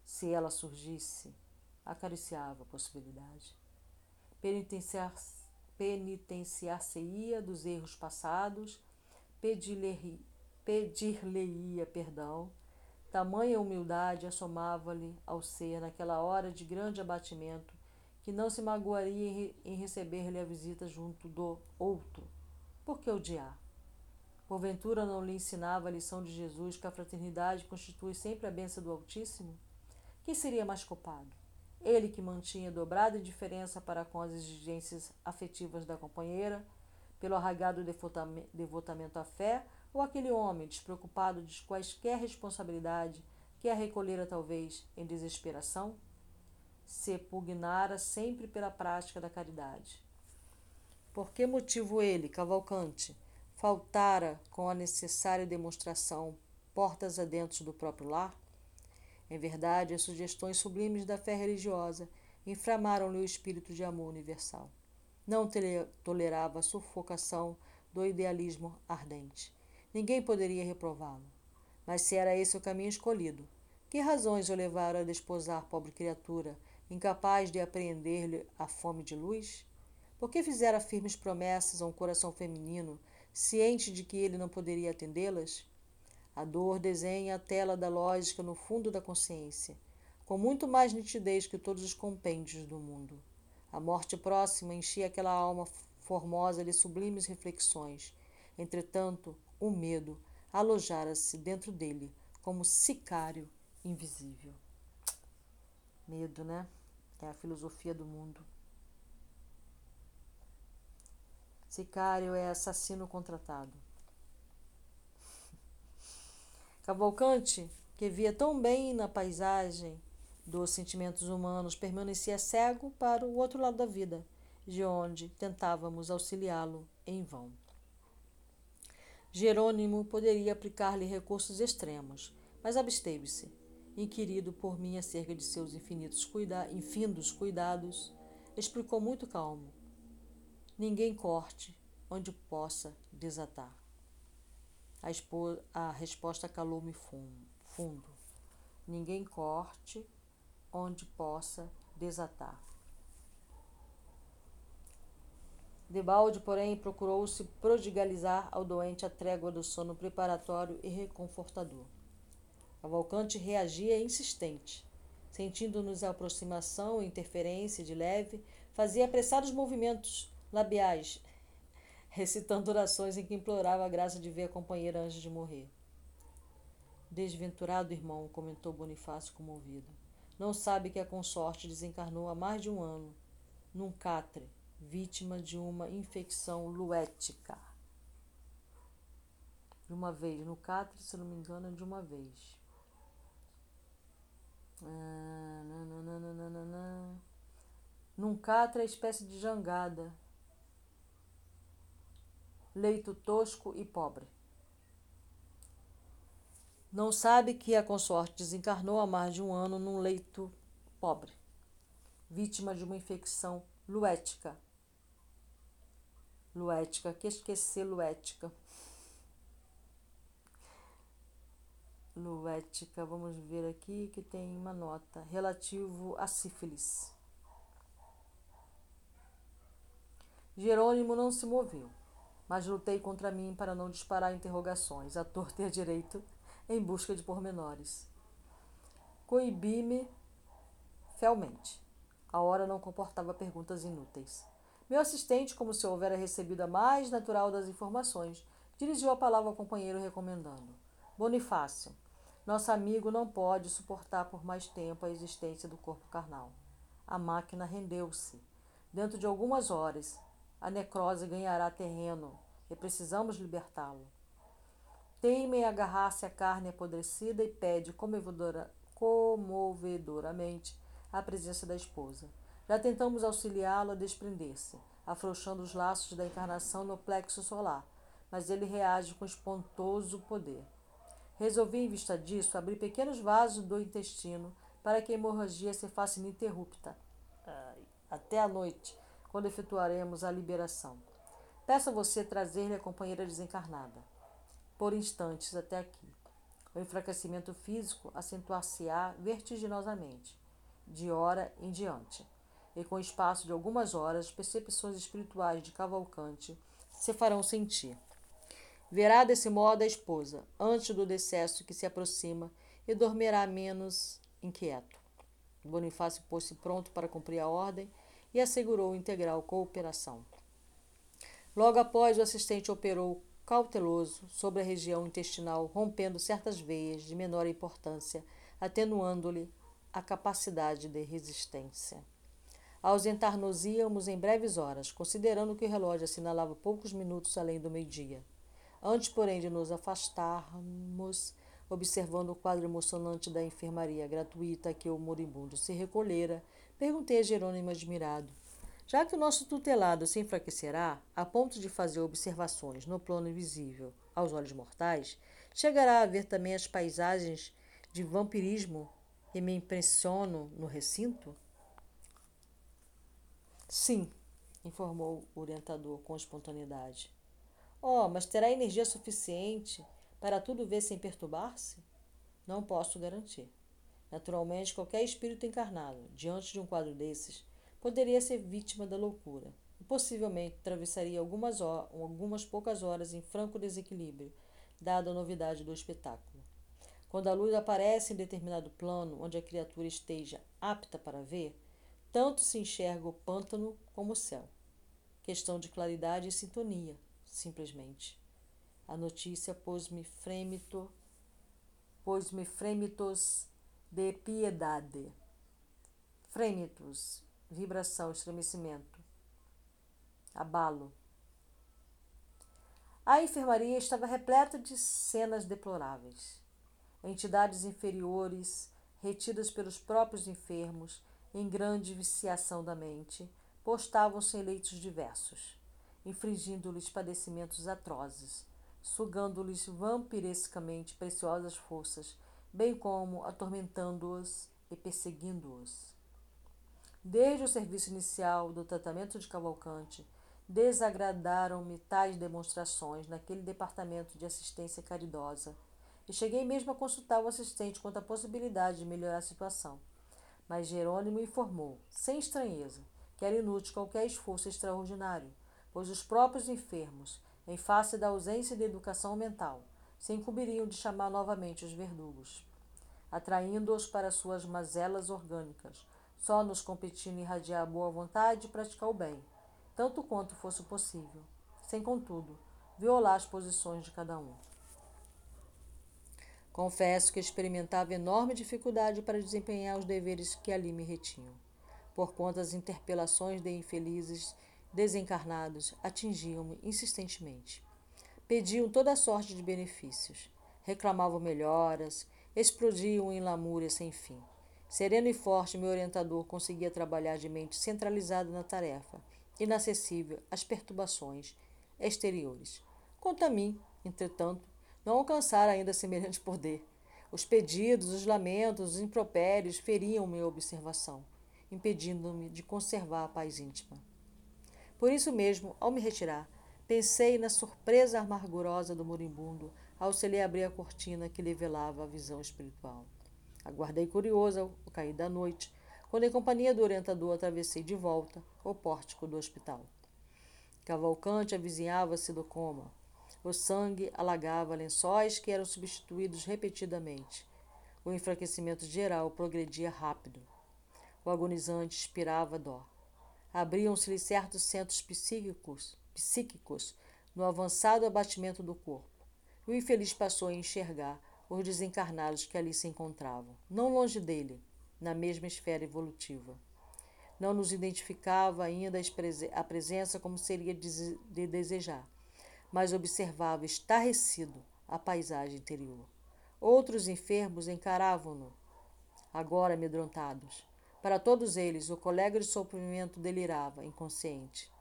se ela surgisse! Acariciava a possibilidade. Penitenciar-se-ia dos erros passados, pedir-lhe pedir-lhe-ia perdão. Tamanha humildade assomava-lhe ao ser, naquela hora de grande abatimento, que não se magoaria em receber-lhe a visita junto do outro. Por que odiar? Porventura não lhe ensinava a lição de Jesus que a fraternidade constitui sempre a benção do Altíssimo? Quem seria mais culpado? Ele que mantinha dobrada indiferença para com as exigências afetivas da companheira, pelo arraigado devotamento à fé, ou aquele homem despreocupado de quaisquer responsabilidade que a recolhera talvez em desesperação? Se pugnara sempre pela prática da caridade. Por que motivo ele, Cavalcante, faltara com a necessária demonstração portas adentro do próprio lar? Em verdade, as sugestões sublimes da fé religiosa inflamaram-lhe o espírito de amor universal. Não tolerava a sufocação do idealismo ardente. Ninguém poderia reprová-lo. Mas se era esse o caminho escolhido, que razões o levaram a desposar pobre criatura, incapaz de apreender-lhe a fome de luz? Por que fizera firmes promessas a um coração feminino ciente de que ele não poderia atendê-las? A dor desenha a tela da lógica no fundo da consciência, com muito mais nitidez que todos os compêndios do mundo. A morte próxima enchia aquela alma formosa de sublimes reflexões. Entretanto, o medo alojara-se dentro dele como sicário invisível. Medo, né? É a filosofia do mundo. Sicário é assassino contratado. Cavalcante, que via tão bem na paisagem dos sentimentos humanos, permanecia cego para o outro lado da vida, de onde tentávamos auxiliá-lo em vão. Jerônimo poderia aplicar-lhe recursos extremos, mas absteve-se, inquirido por mim acerca de seus infinitos cuida infindos cuidados, explicou muito calmo ninguém corte onde possa desatar. A, expo... a resposta calou-me fundo. Ninguém corte onde possa desatar. Debalde, porém, procurou-se prodigalizar ao doente a trégua do sono preparatório e reconfortador. Cavalcante reagia insistente. Sentindo-nos a aproximação e interferência de leve, fazia apressados movimentos labiais, recitando orações em que implorava a graça de ver a companheira antes de morrer. Desventurado irmão, comentou Bonifácio comovido. Não sabe que a consorte desencarnou há mais de um ano, num catre, vítima de uma infecção luética. De uma vez, no catre, se não me engano, de uma vez. Ah, nananana. Num catre, a espécie de jangada, leito tosco e pobre. Não sabe que a consorte desencarnou há mais de um ano num leito pobre, vítima de uma infecção luética. Luética, que esquecer luética. Luética, vamos ver aqui que tem uma nota relativo a sífilis. Jerônimo não se moveu mas lutei contra mim para não disparar interrogações, a torta e a direito, em busca de pormenores. Coibi-me felmente. A hora não comportava perguntas inúteis. Meu assistente, como se houvera recebido a mais natural das informações, dirigiu a palavra ao companheiro recomendando: Bonifácio, nosso amigo não pode suportar por mais tempo a existência do corpo carnal. A máquina rendeu-se. Dentro de algumas horas, a necrose ganhará terreno e precisamos libertá-lo. Teima em agarrar-se à carne apodrecida e pede comovedora, comovedoramente a presença da esposa. Já tentamos auxiliá-lo a desprender-se, afrouxando os laços da encarnação no plexo solar, mas ele reage com espantoso poder. Resolvi, em vista disso, abrir pequenos vasos do intestino para que a hemorragia se faça ininterrupta. Até a noite, quando efetuaremos a liberação. Peço a você trazer-lhe a companheira desencarnada. Por instantes até aqui. O enfraquecimento físico acentuar-se-á vertiginosamente, de hora em diante, e com o espaço de algumas horas, as percepções espirituais de Cavalcante se farão sentir. Verá desse modo a esposa, antes do decesso que se aproxima, e dormirá menos inquieto. Bonifácio pôs-se pronto para cumprir a ordem e assegurou integral cooperação. Logo após, o assistente operou cauteloso sobre a região intestinal, rompendo certas veias de menor importância, atenuando-lhe a capacidade de resistência. Ausentar-nos-íamos em breves horas, considerando que o relógio assinalava poucos minutos além do meio-dia. Antes, porém, de nos afastarmos, observando o quadro emocionante da enfermaria gratuita que o moribundo se recolhera, perguntei a Jerônimo admirado. Já que o nosso tutelado se enfraquecerá a ponto de fazer observações no plano invisível aos olhos mortais, chegará a ver também as paisagens de vampirismo que me impressionam no recinto? Sim, informou o orientador com espontaneidade. Oh, mas terá energia suficiente para tudo ver sem perturbar-se? Não posso garantir. Naturalmente, qualquer espírito encarnado, diante de um quadro desses, poderia ser vítima da loucura e possivelmente atravessaria algumas, algumas poucas horas em franco desequilíbrio, dada a novidade do espetáculo. Quando a luz aparece em determinado plano onde a criatura esteja apta para ver, tanto se enxerga o pântano como o céu. Questão de claridade e sintonia, simplesmente. A notícia pôs-me frêmito, pôs-me frêmitos de piedade. Frêmitos, vibração, estremecimento, abalo. A enfermaria estava repleta de cenas deploráveis. Entidades inferiores, retidas pelos próprios enfermos, em grande viciação da mente, postavam-se em leitos diversos, infligindo-lhes padecimentos atrozes, sugando-lhes vampirescamente preciosas forças, bem como atormentando-os e perseguindo-os. Desde o serviço inicial do tratamento de Cavalcante, desagradaram-me tais demonstrações naquele departamento de assistência caridosa, e cheguei mesmo a consultar o assistente quanto à possibilidade de melhorar a situação. Mas Jerônimo informou, sem estranheza, que era inútil qualquer esforço extraordinário, pois os próprios enfermos, em face da ausência de educação mental, se incumbiriam de chamar novamente os verdugos, atraindo-os para suas mazelas orgânicas, só nos competindo irradiar a boa vontade e praticar o bem, tanto quanto fosse possível, sem, contudo, violar as posições de cada um. Confesso que experimentava enorme dificuldade para desempenhar os deveres que ali me retinham, porquanto as interpelações de infelizes desencarnados atingiam-me insistentemente. Pediam toda sorte de benefícios, reclamavam melhoras, explodiam em lamúria sem fim. Sereno e forte, meu orientador conseguia trabalhar de mente centralizada na tarefa, inacessível às perturbações exteriores. Quanto a mim, entretanto, não alcançara ainda semelhante poder. Os pedidos, os lamentos, os impropérios feriam minha observação, impedindo-me de conservar a paz íntima. Por isso mesmo, ao me retirar, pensei na surpresa amargurosa do moribundo se lhe abrir a cortina que lhe velava a visão espiritual. Aguardei curiosa o cair da noite, quando, em companhia do orientador, atravessei de volta o pórtico do hospital. Cavalcante avizinhava-se do coma. O sangue alagava lençóis que eram substituídos repetidamente. O enfraquecimento geral progredia rápido. O agonizante expirava dó. Abriam-se-lhe certos centros psíquicos, psíquicos no avançado abatimento do corpo. O infeliz passou a enxergar os desencarnados que ali se encontravam, não longe dele, na mesma esfera evolutiva. Não nos identificava ainda a presença como seria de desejar mas observava estarrecido a paisagem interior. Outros enfermos encaravam-no, agora amedrontados. Para todos eles, o colega de sofrimento delirava, inconsciente.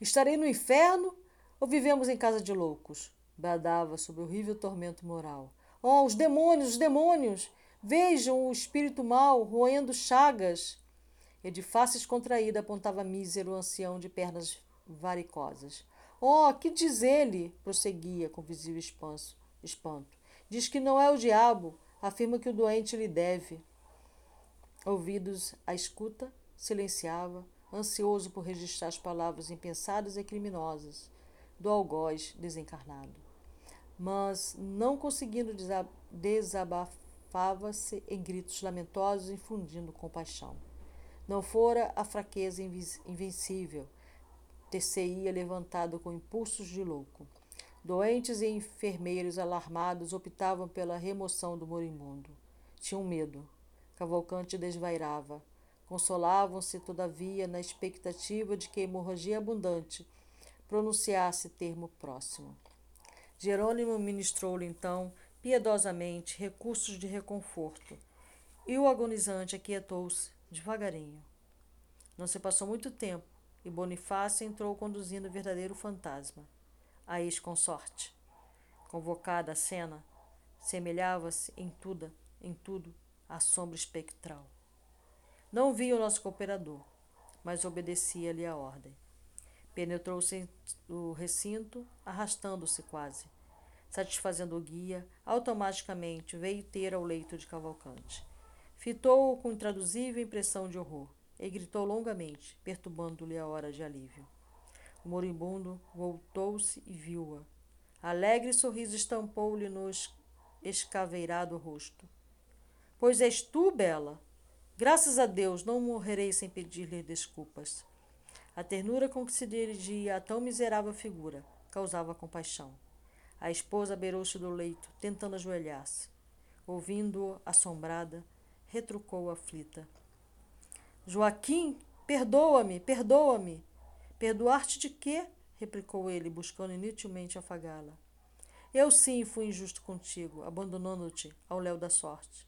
Estarei no inferno ou vivemos em casa de loucos? Bradava sob o horrível tormento moral. Oh, os demônios, os demônios! Vejam o espírito mau roendo chagas. E de faces contraída apontava mísero ancião de pernas varicosas. Oh, que diz ele? prosseguia com visível espanto. Diz que não é o diabo, afirma que o doente lhe deve. Ouvidos à escuta, silenciava, ansioso por registrar as palavras impensadas e criminosas do algoz desencarnado. Mas, não conseguindo desabafava-se em gritos lamentosos, infundindo compaixão. Não fora a fraqueza invencível, ter-se-ia levantado com impulsos de louco. Doentes e enfermeiros alarmados optavam pela remoção do moribundo. Tinham medo. Cavalcante desvairava. Consolavam-se, todavia, na expectativa de que a hemorragia abundante pronunciasse termo próximo. Jerônimo ministrou-lhe, então, piedosamente, recursos de reconforto, e o agonizante aquietou-se devagarinho. Não se passou muito tempo e Bonifácio entrou conduzindo o verdadeiro fantasma, a ex-consorte. Convocada a cena, semelhava-se em tudo, em tudo à sombra espectral. Não via o nosso cooperador, mas obedecia-lhe a ordem. Penetrou-se o recinto, arrastando-se quase. Satisfazendo o guia, automaticamente veio ter ao leito de Cavalcante. Fitou-o com intraduzível impressão de horror e gritou longamente, perturbando-lhe a hora de alívio. O moribundo voltou-se e viu-a. Alegre sorriso estampou-lhe no escaveirado rosto. Pois és tu, Bela? Graças a Deus, não morrerei sem pedir-lhe desculpas. A ternura com que se dirigia a tão miserável figura causava compaixão. A esposa beirou-se do leito, tentando ajoelhar-se. Ouvindo-o, assombrada, retrucou aflita. Joaquim, perdoa-me, perdoa-me. Perdoar-te de quê? replicou ele, buscando inutilmente afagá-la. Eu sim fui injusto contigo, abandonando-te ao léu da sorte.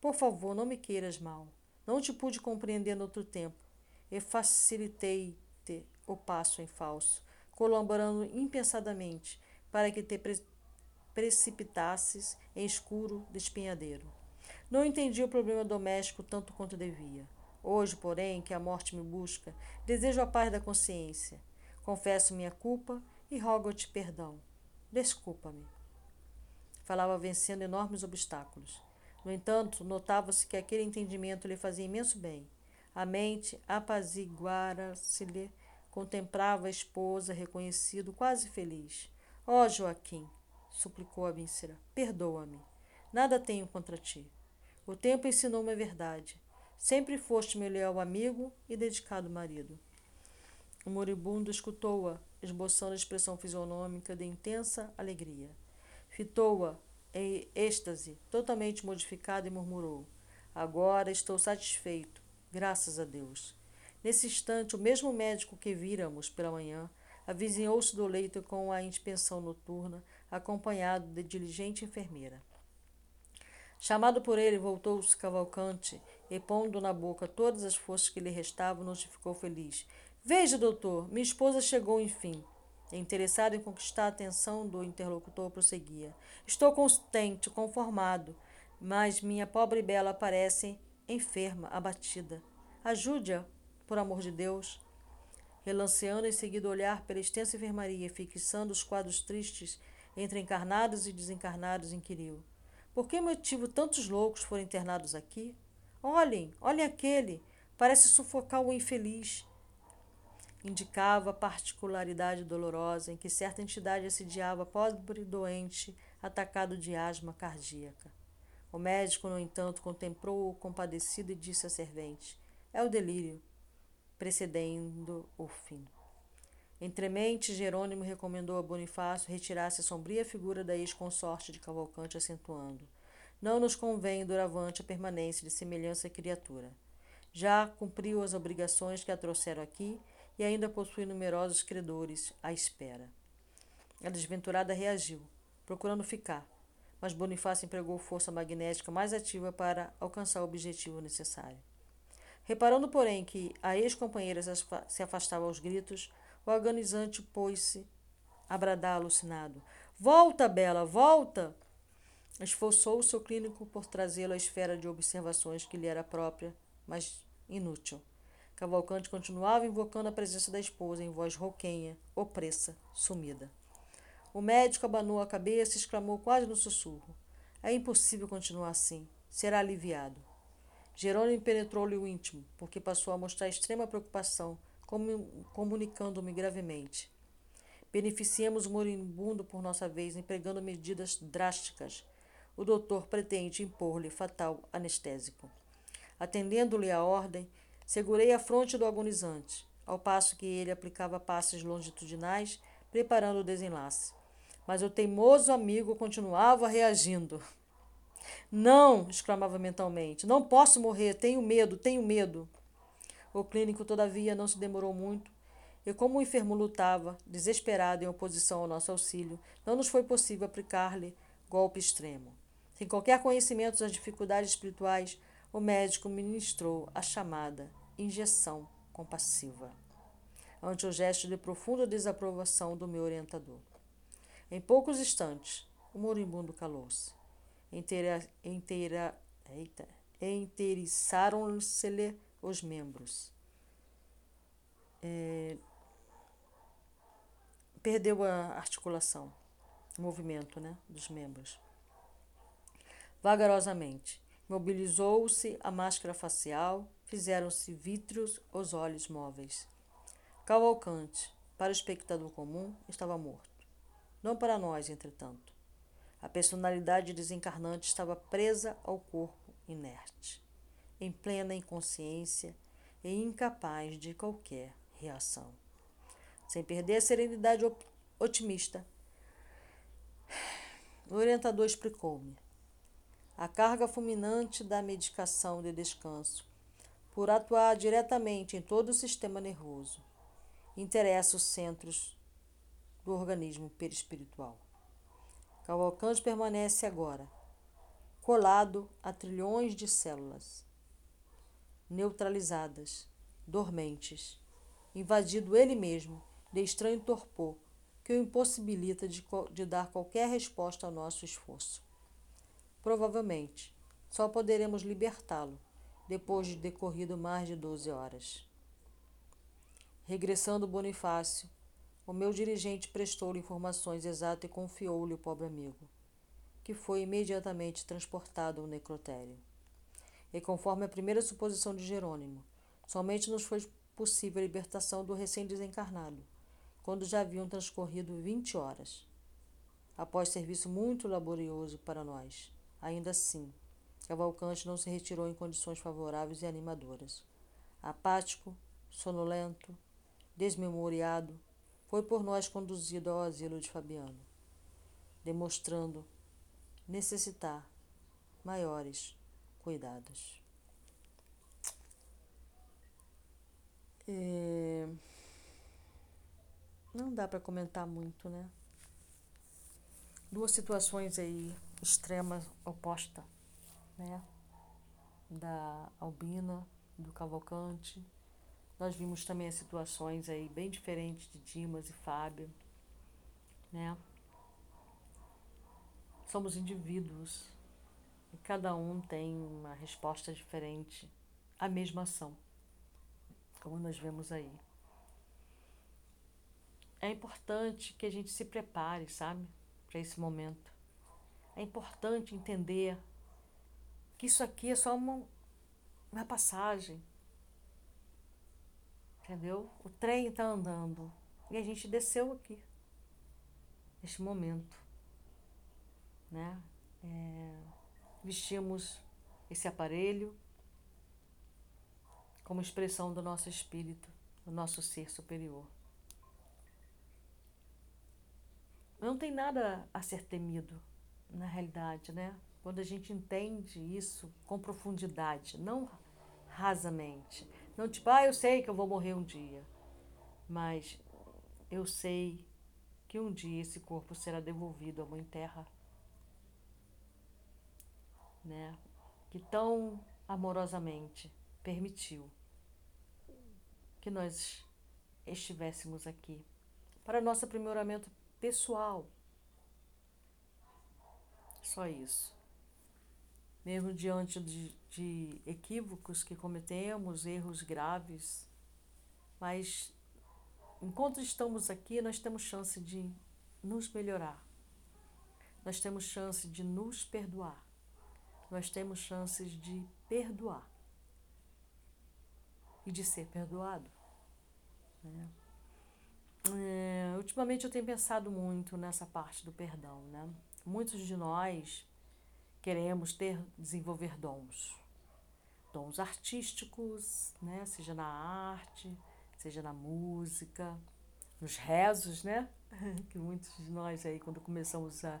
Por favor, não me queiras mal. Não te pude compreender no outro tempo e facilitei-te o passo em falso, colaborando impensadamente para que te pre precipitasses em escuro despenhadeiro. Não entendi o problema doméstico tanto quanto devia. Hoje, porém, que a morte me busca, desejo a paz da consciência. Confesso minha culpa e rogo-te perdão. Desculpa-me. Falava vencendo enormes obstáculos. No entanto, notava-se que aquele entendimento lhe fazia imenso bem. A mente apaziguara-se-lhe, contemplava a esposa, reconhecido, quase feliz. Ó oh, Joaquim, suplicou a víscera, perdoa-me. Nada tenho contra ti. O tempo ensinou-me a verdade. Sempre foste meu leal amigo e dedicado marido. O moribundo escutou-a, esboçando a expressão fisionômica de intensa alegria. Fitou-a em êxtase, totalmente modificado, e murmurou: Agora estou satisfeito. Graças a Deus. Nesse instante, o mesmo médico que víramos pela manhã avizinhou-se do leito com a inspeção noturna, acompanhado de diligente enfermeira. Chamado por ele, voltou-se cavalcante e, pondo na boca todas as forças que lhe restavam, notificou feliz. Veja, doutor, minha esposa chegou enfim. Interessado em conquistar a atenção do interlocutor, prosseguia. Estou contente, conformado, mas minha pobre Bela parece enferma, abatida. Ajude-a, por amor de Deus. Relanceando em seguida o olhar pela extensa enfermaria, fixando os quadros tristes entre encarnados e desencarnados, inquiriu: Por que motivo tantos loucos foram internados aqui? Olhem, olhem aquele, parece sufocar o infeliz. Indicava a particularidade dolorosa em que certa entidade assediava pobre doente atacado de asma cardíaca. O médico, no entanto, contemplou-o compadecido e disse à servente: É o delírio, precedendo o fim. Entremente, Jerônimo recomendou a Bonifácio retirasse a sombria figura da ex-consorte de Cavalcante, acentuando: Não nos convém, doravante, a permanência de semelhança criatura. Já cumpriu as obrigações que a trouxeram aqui e ainda possui numerosos credores à espera. A desventurada reagiu, procurando ficar mas Bonifácio empregou força magnética mais ativa para alcançar o objetivo necessário. Reparando, porém, que a ex-companheira se afastava aos gritos, o agonizante pôs-se a bradar alucinado. Volta, Bela, volta! Esforçou o seu clínico por trazê-lo à esfera de observações que lhe era própria, mas inútil. Cavalcante continuava invocando a presença da esposa em voz rouquenha, opressa, sumida. O médico abanou a cabeça e exclamou quase no sussurro: É impossível continuar assim. Será aliviado. Jerônimo penetrou-lhe o íntimo, porque passou a mostrar extrema preocupação, comunicando-me gravemente. Beneficiemos o moribundo por nossa vez, empregando medidas drásticas. O doutor pretende impor-lhe fatal anestésico. Atendendo-lhe a ordem, segurei a fronte do agonizante, ao passo que ele aplicava passes longitudinais, preparando o desenlace. Mas o teimoso amigo continuava reagindo. Não! exclamava mentalmente. Não posso morrer, tenho medo, tenho medo. O clínico, todavia, não se demorou muito e como o enfermo lutava, desesperado em oposição ao nosso auxílio, não nos foi possível aplicar-lhe golpe extremo. Sem qualquer conhecimento das dificuldades espirituais, o médico ministrou a chamada injeção compassiva, ante o gesto de profunda desaprovação do meu orientador. Em poucos instantes, o moribundo calou-se. Inteira, eita, inteiriçaram-se-lhe os membros. É, perdeu a articulação, o movimento né, dos membros. Vagarosamente, mobilizou-se a máscara facial, fizeram-se vítreos os olhos móveis. Cavalcante, para o espectador comum, estava morto. Não para nós, entretanto. A personalidade desencarnante estava presa ao corpo inerte, em plena inconsciência e incapaz de qualquer reação sem perder a serenidade otimista. O orientador explicou-me. A carga fulminante da medicação de descanso, por atuar diretamente em todo o sistema nervoso, interessa os centros do organismo perispiritual. Cavalcante permanece agora colado a trilhões de células, neutralizadas, dormentes, invadido ele mesmo de estranho torpor que o impossibilita de, de dar qualquer resposta ao nosso esforço. Provavelmente, só poderemos libertá-lo depois de decorrido mais de 12 horas. Regressando Bonifácio, o meu dirigente prestou-lhe informações exatas e confiou-lhe o pobre amigo, que foi imediatamente transportado ao necrotério. E conforme a primeira suposição de Jerônimo, somente nos foi possível a libertação do recém-desencarnado quando já haviam transcorrido vinte horas. Após serviço muito laborioso para nós, ainda assim, Cavalcante não se retirou em condições favoráveis e animadoras. Apático, sonolento, desmemoriado, foi por nós conduzido ao asilo de Fabiano, demonstrando necessitar maiores cuidados. É... Não dá para comentar muito, né? Duas situações aí extremas opostas, né? Da Albina, do Cavalcante. Nós vimos também as situações aí bem diferentes de Dimas e Fábio, né? Somos indivíduos e cada um tem uma resposta diferente à mesma ação, como nós vemos aí é importante que a gente se prepare, sabe, para esse momento. É importante entender que isso aqui é só uma, uma passagem. Entendeu? O trem está andando e a gente desceu aqui, neste momento. Né? É, vestimos esse aparelho como expressão do nosso espírito, do nosso ser superior. não tem nada a ser temido, na realidade, né? Quando a gente entende isso com profundidade, não rasamente. Não tipo, ah, eu sei que eu vou morrer um dia, mas eu sei que um dia esse corpo será devolvido à Mãe Terra, né? Que tão amorosamente permitiu que nós estivéssemos aqui para nosso aprimoramento pessoal. Só isso. Mesmo diante de, de equívocos que cometemos, erros graves, mas enquanto estamos aqui, nós temos chance de nos melhorar. Nós temos chance de nos perdoar. Nós temos chances de perdoar e de ser perdoado. Né? É, ultimamente eu tenho pensado muito nessa parte do perdão, né? Muitos de nós queremos ter, desenvolver dons. Dons artísticos, né? Seja na arte, seja na música, nos rezos, né? Que muitos de nós aí, quando começamos a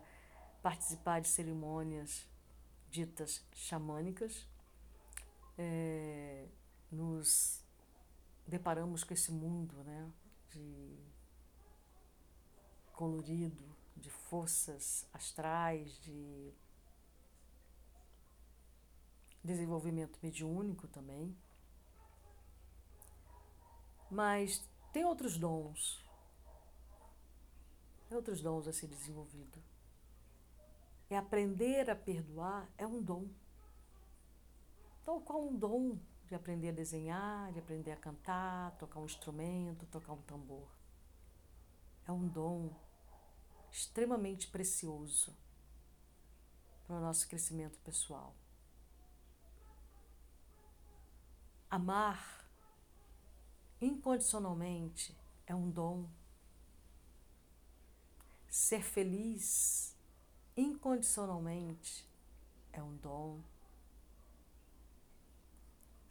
participar de cerimônias ditas xamânicas, é, nos deparamos com esse mundo, né? De colorido, de forças astrais, de desenvolvimento mediúnico também. Mas tem outros dons, tem outros dons a ser desenvolvido. E aprender a perdoar é um dom. Tal qual um dom de aprender a desenhar, de aprender a cantar, tocar um instrumento, tocar um tambor. É um dom extremamente precioso para o nosso crescimento pessoal. Amar incondicionalmente é um dom. Ser feliz incondicionalmente é um dom.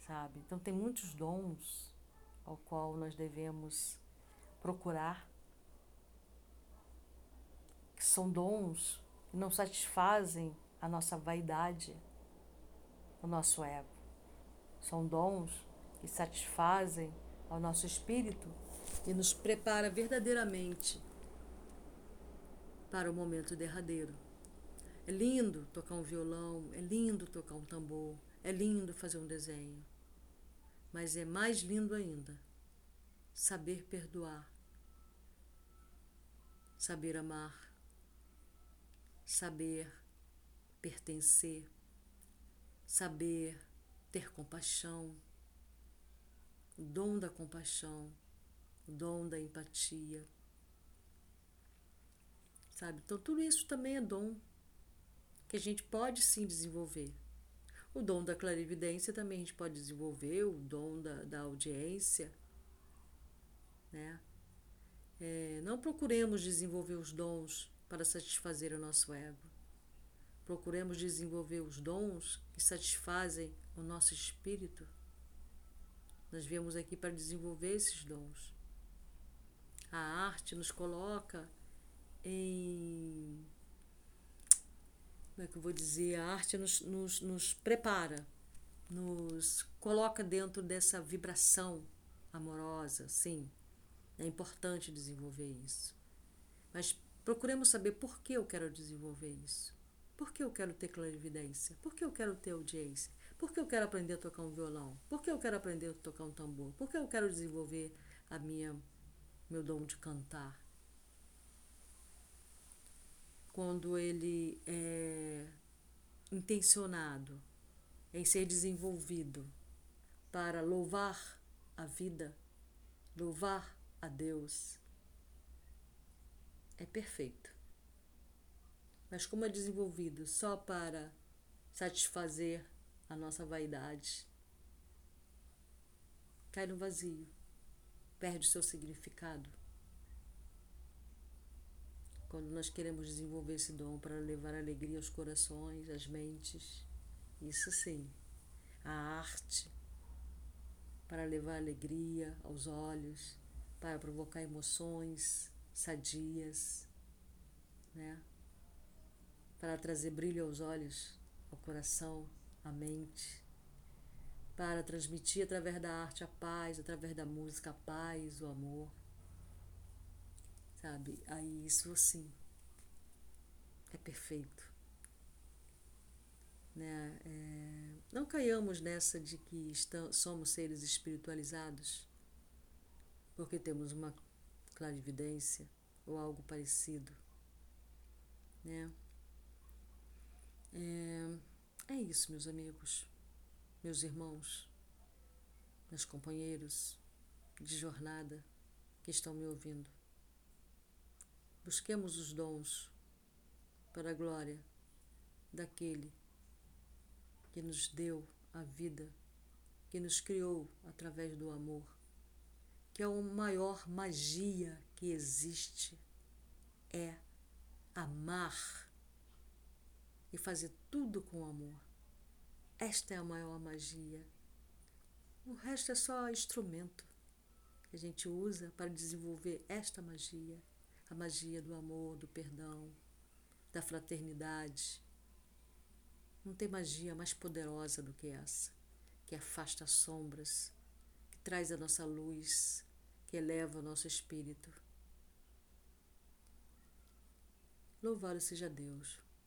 Sabe? Então tem muitos dons ao qual nós devemos procurar que são dons que não satisfazem a nossa vaidade, o nosso ego. São dons que satisfazem ao nosso espírito e nos prepara verdadeiramente para o momento derradeiro. É lindo tocar um violão, é lindo tocar um tambor, é lindo fazer um desenho. Mas é mais lindo ainda saber perdoar, saber amar, saber pertencer, saber ter compaixão, o dom da compaixão, o dom da empatia. Sabe? Então, tudo isso também é dom que a gente pode sim desenvolver. O dom da clarividência também a gente pode desenvolver, o dom da, da audiência. Né? É, não procuremos desenvolver os dons para satisfazer o nosso ego. Procuremos desenvolver os dons que satisfazem o nosso espírito. Nós viemos aqui para desenvolver esses dons. A arte nos coloca em. Como é que eu vou dizer? A arte nos, nos, nos prepara, nos coloca dentro dessa vibração amorosa, sim. É importante desenvolver isso. Mas Procuremos saber por que eu quero desenvolver isso. Por que eu quero ter clarividência? Por que eu quero ter audiência? Por que eu quero aprender a tocar um violão? Por que eu quero aprender a tocar um tambor? Por que eu quero desenvolver a minha meu dom de cantar? Quando ele é intencionado em ser desenvolvido para louvar a vida, louvar a Deus, é perfeito. Mas como é desenvolvido só para satisfazer a nossa vaidade, cai no vazio, perde o seu significado. Quando nós queremos desenvolver esse dom para levar alegria aos corações, às mentes, isso sim, a arte para levar alegria aos olhos, para provocar emoções, sadias, né? Para trazer brilho aos olhos, ao coração, à mente, para transmitir através da arte a paz, através da música a paz, o amor. Sabe? Aí isso sim é perfeito. Né? É, não caiamos nessa de que estamos, somos seres espiritualizados porque temos uma clarividência ou algo parecido, né? É, é isso, meus amigos, meus irmãos, meus companheiros de jornada que estão me ouvindo. Busquemos os dons para a glória daquele que nos deu a vida, que nos criou através do amor que a maior magia que existe é amar e fazer tudo com amor. Esta é a maior magia. O resto é só instrumento que a gente usa para desenvolver esta magia, a magia do amor, do perdão, da fraternidade. Não tem magia mais poderosa do que essa, que afasta as sombras, que traz a nossa luz, que eleva o nosso espírito. Louvado seja Deus,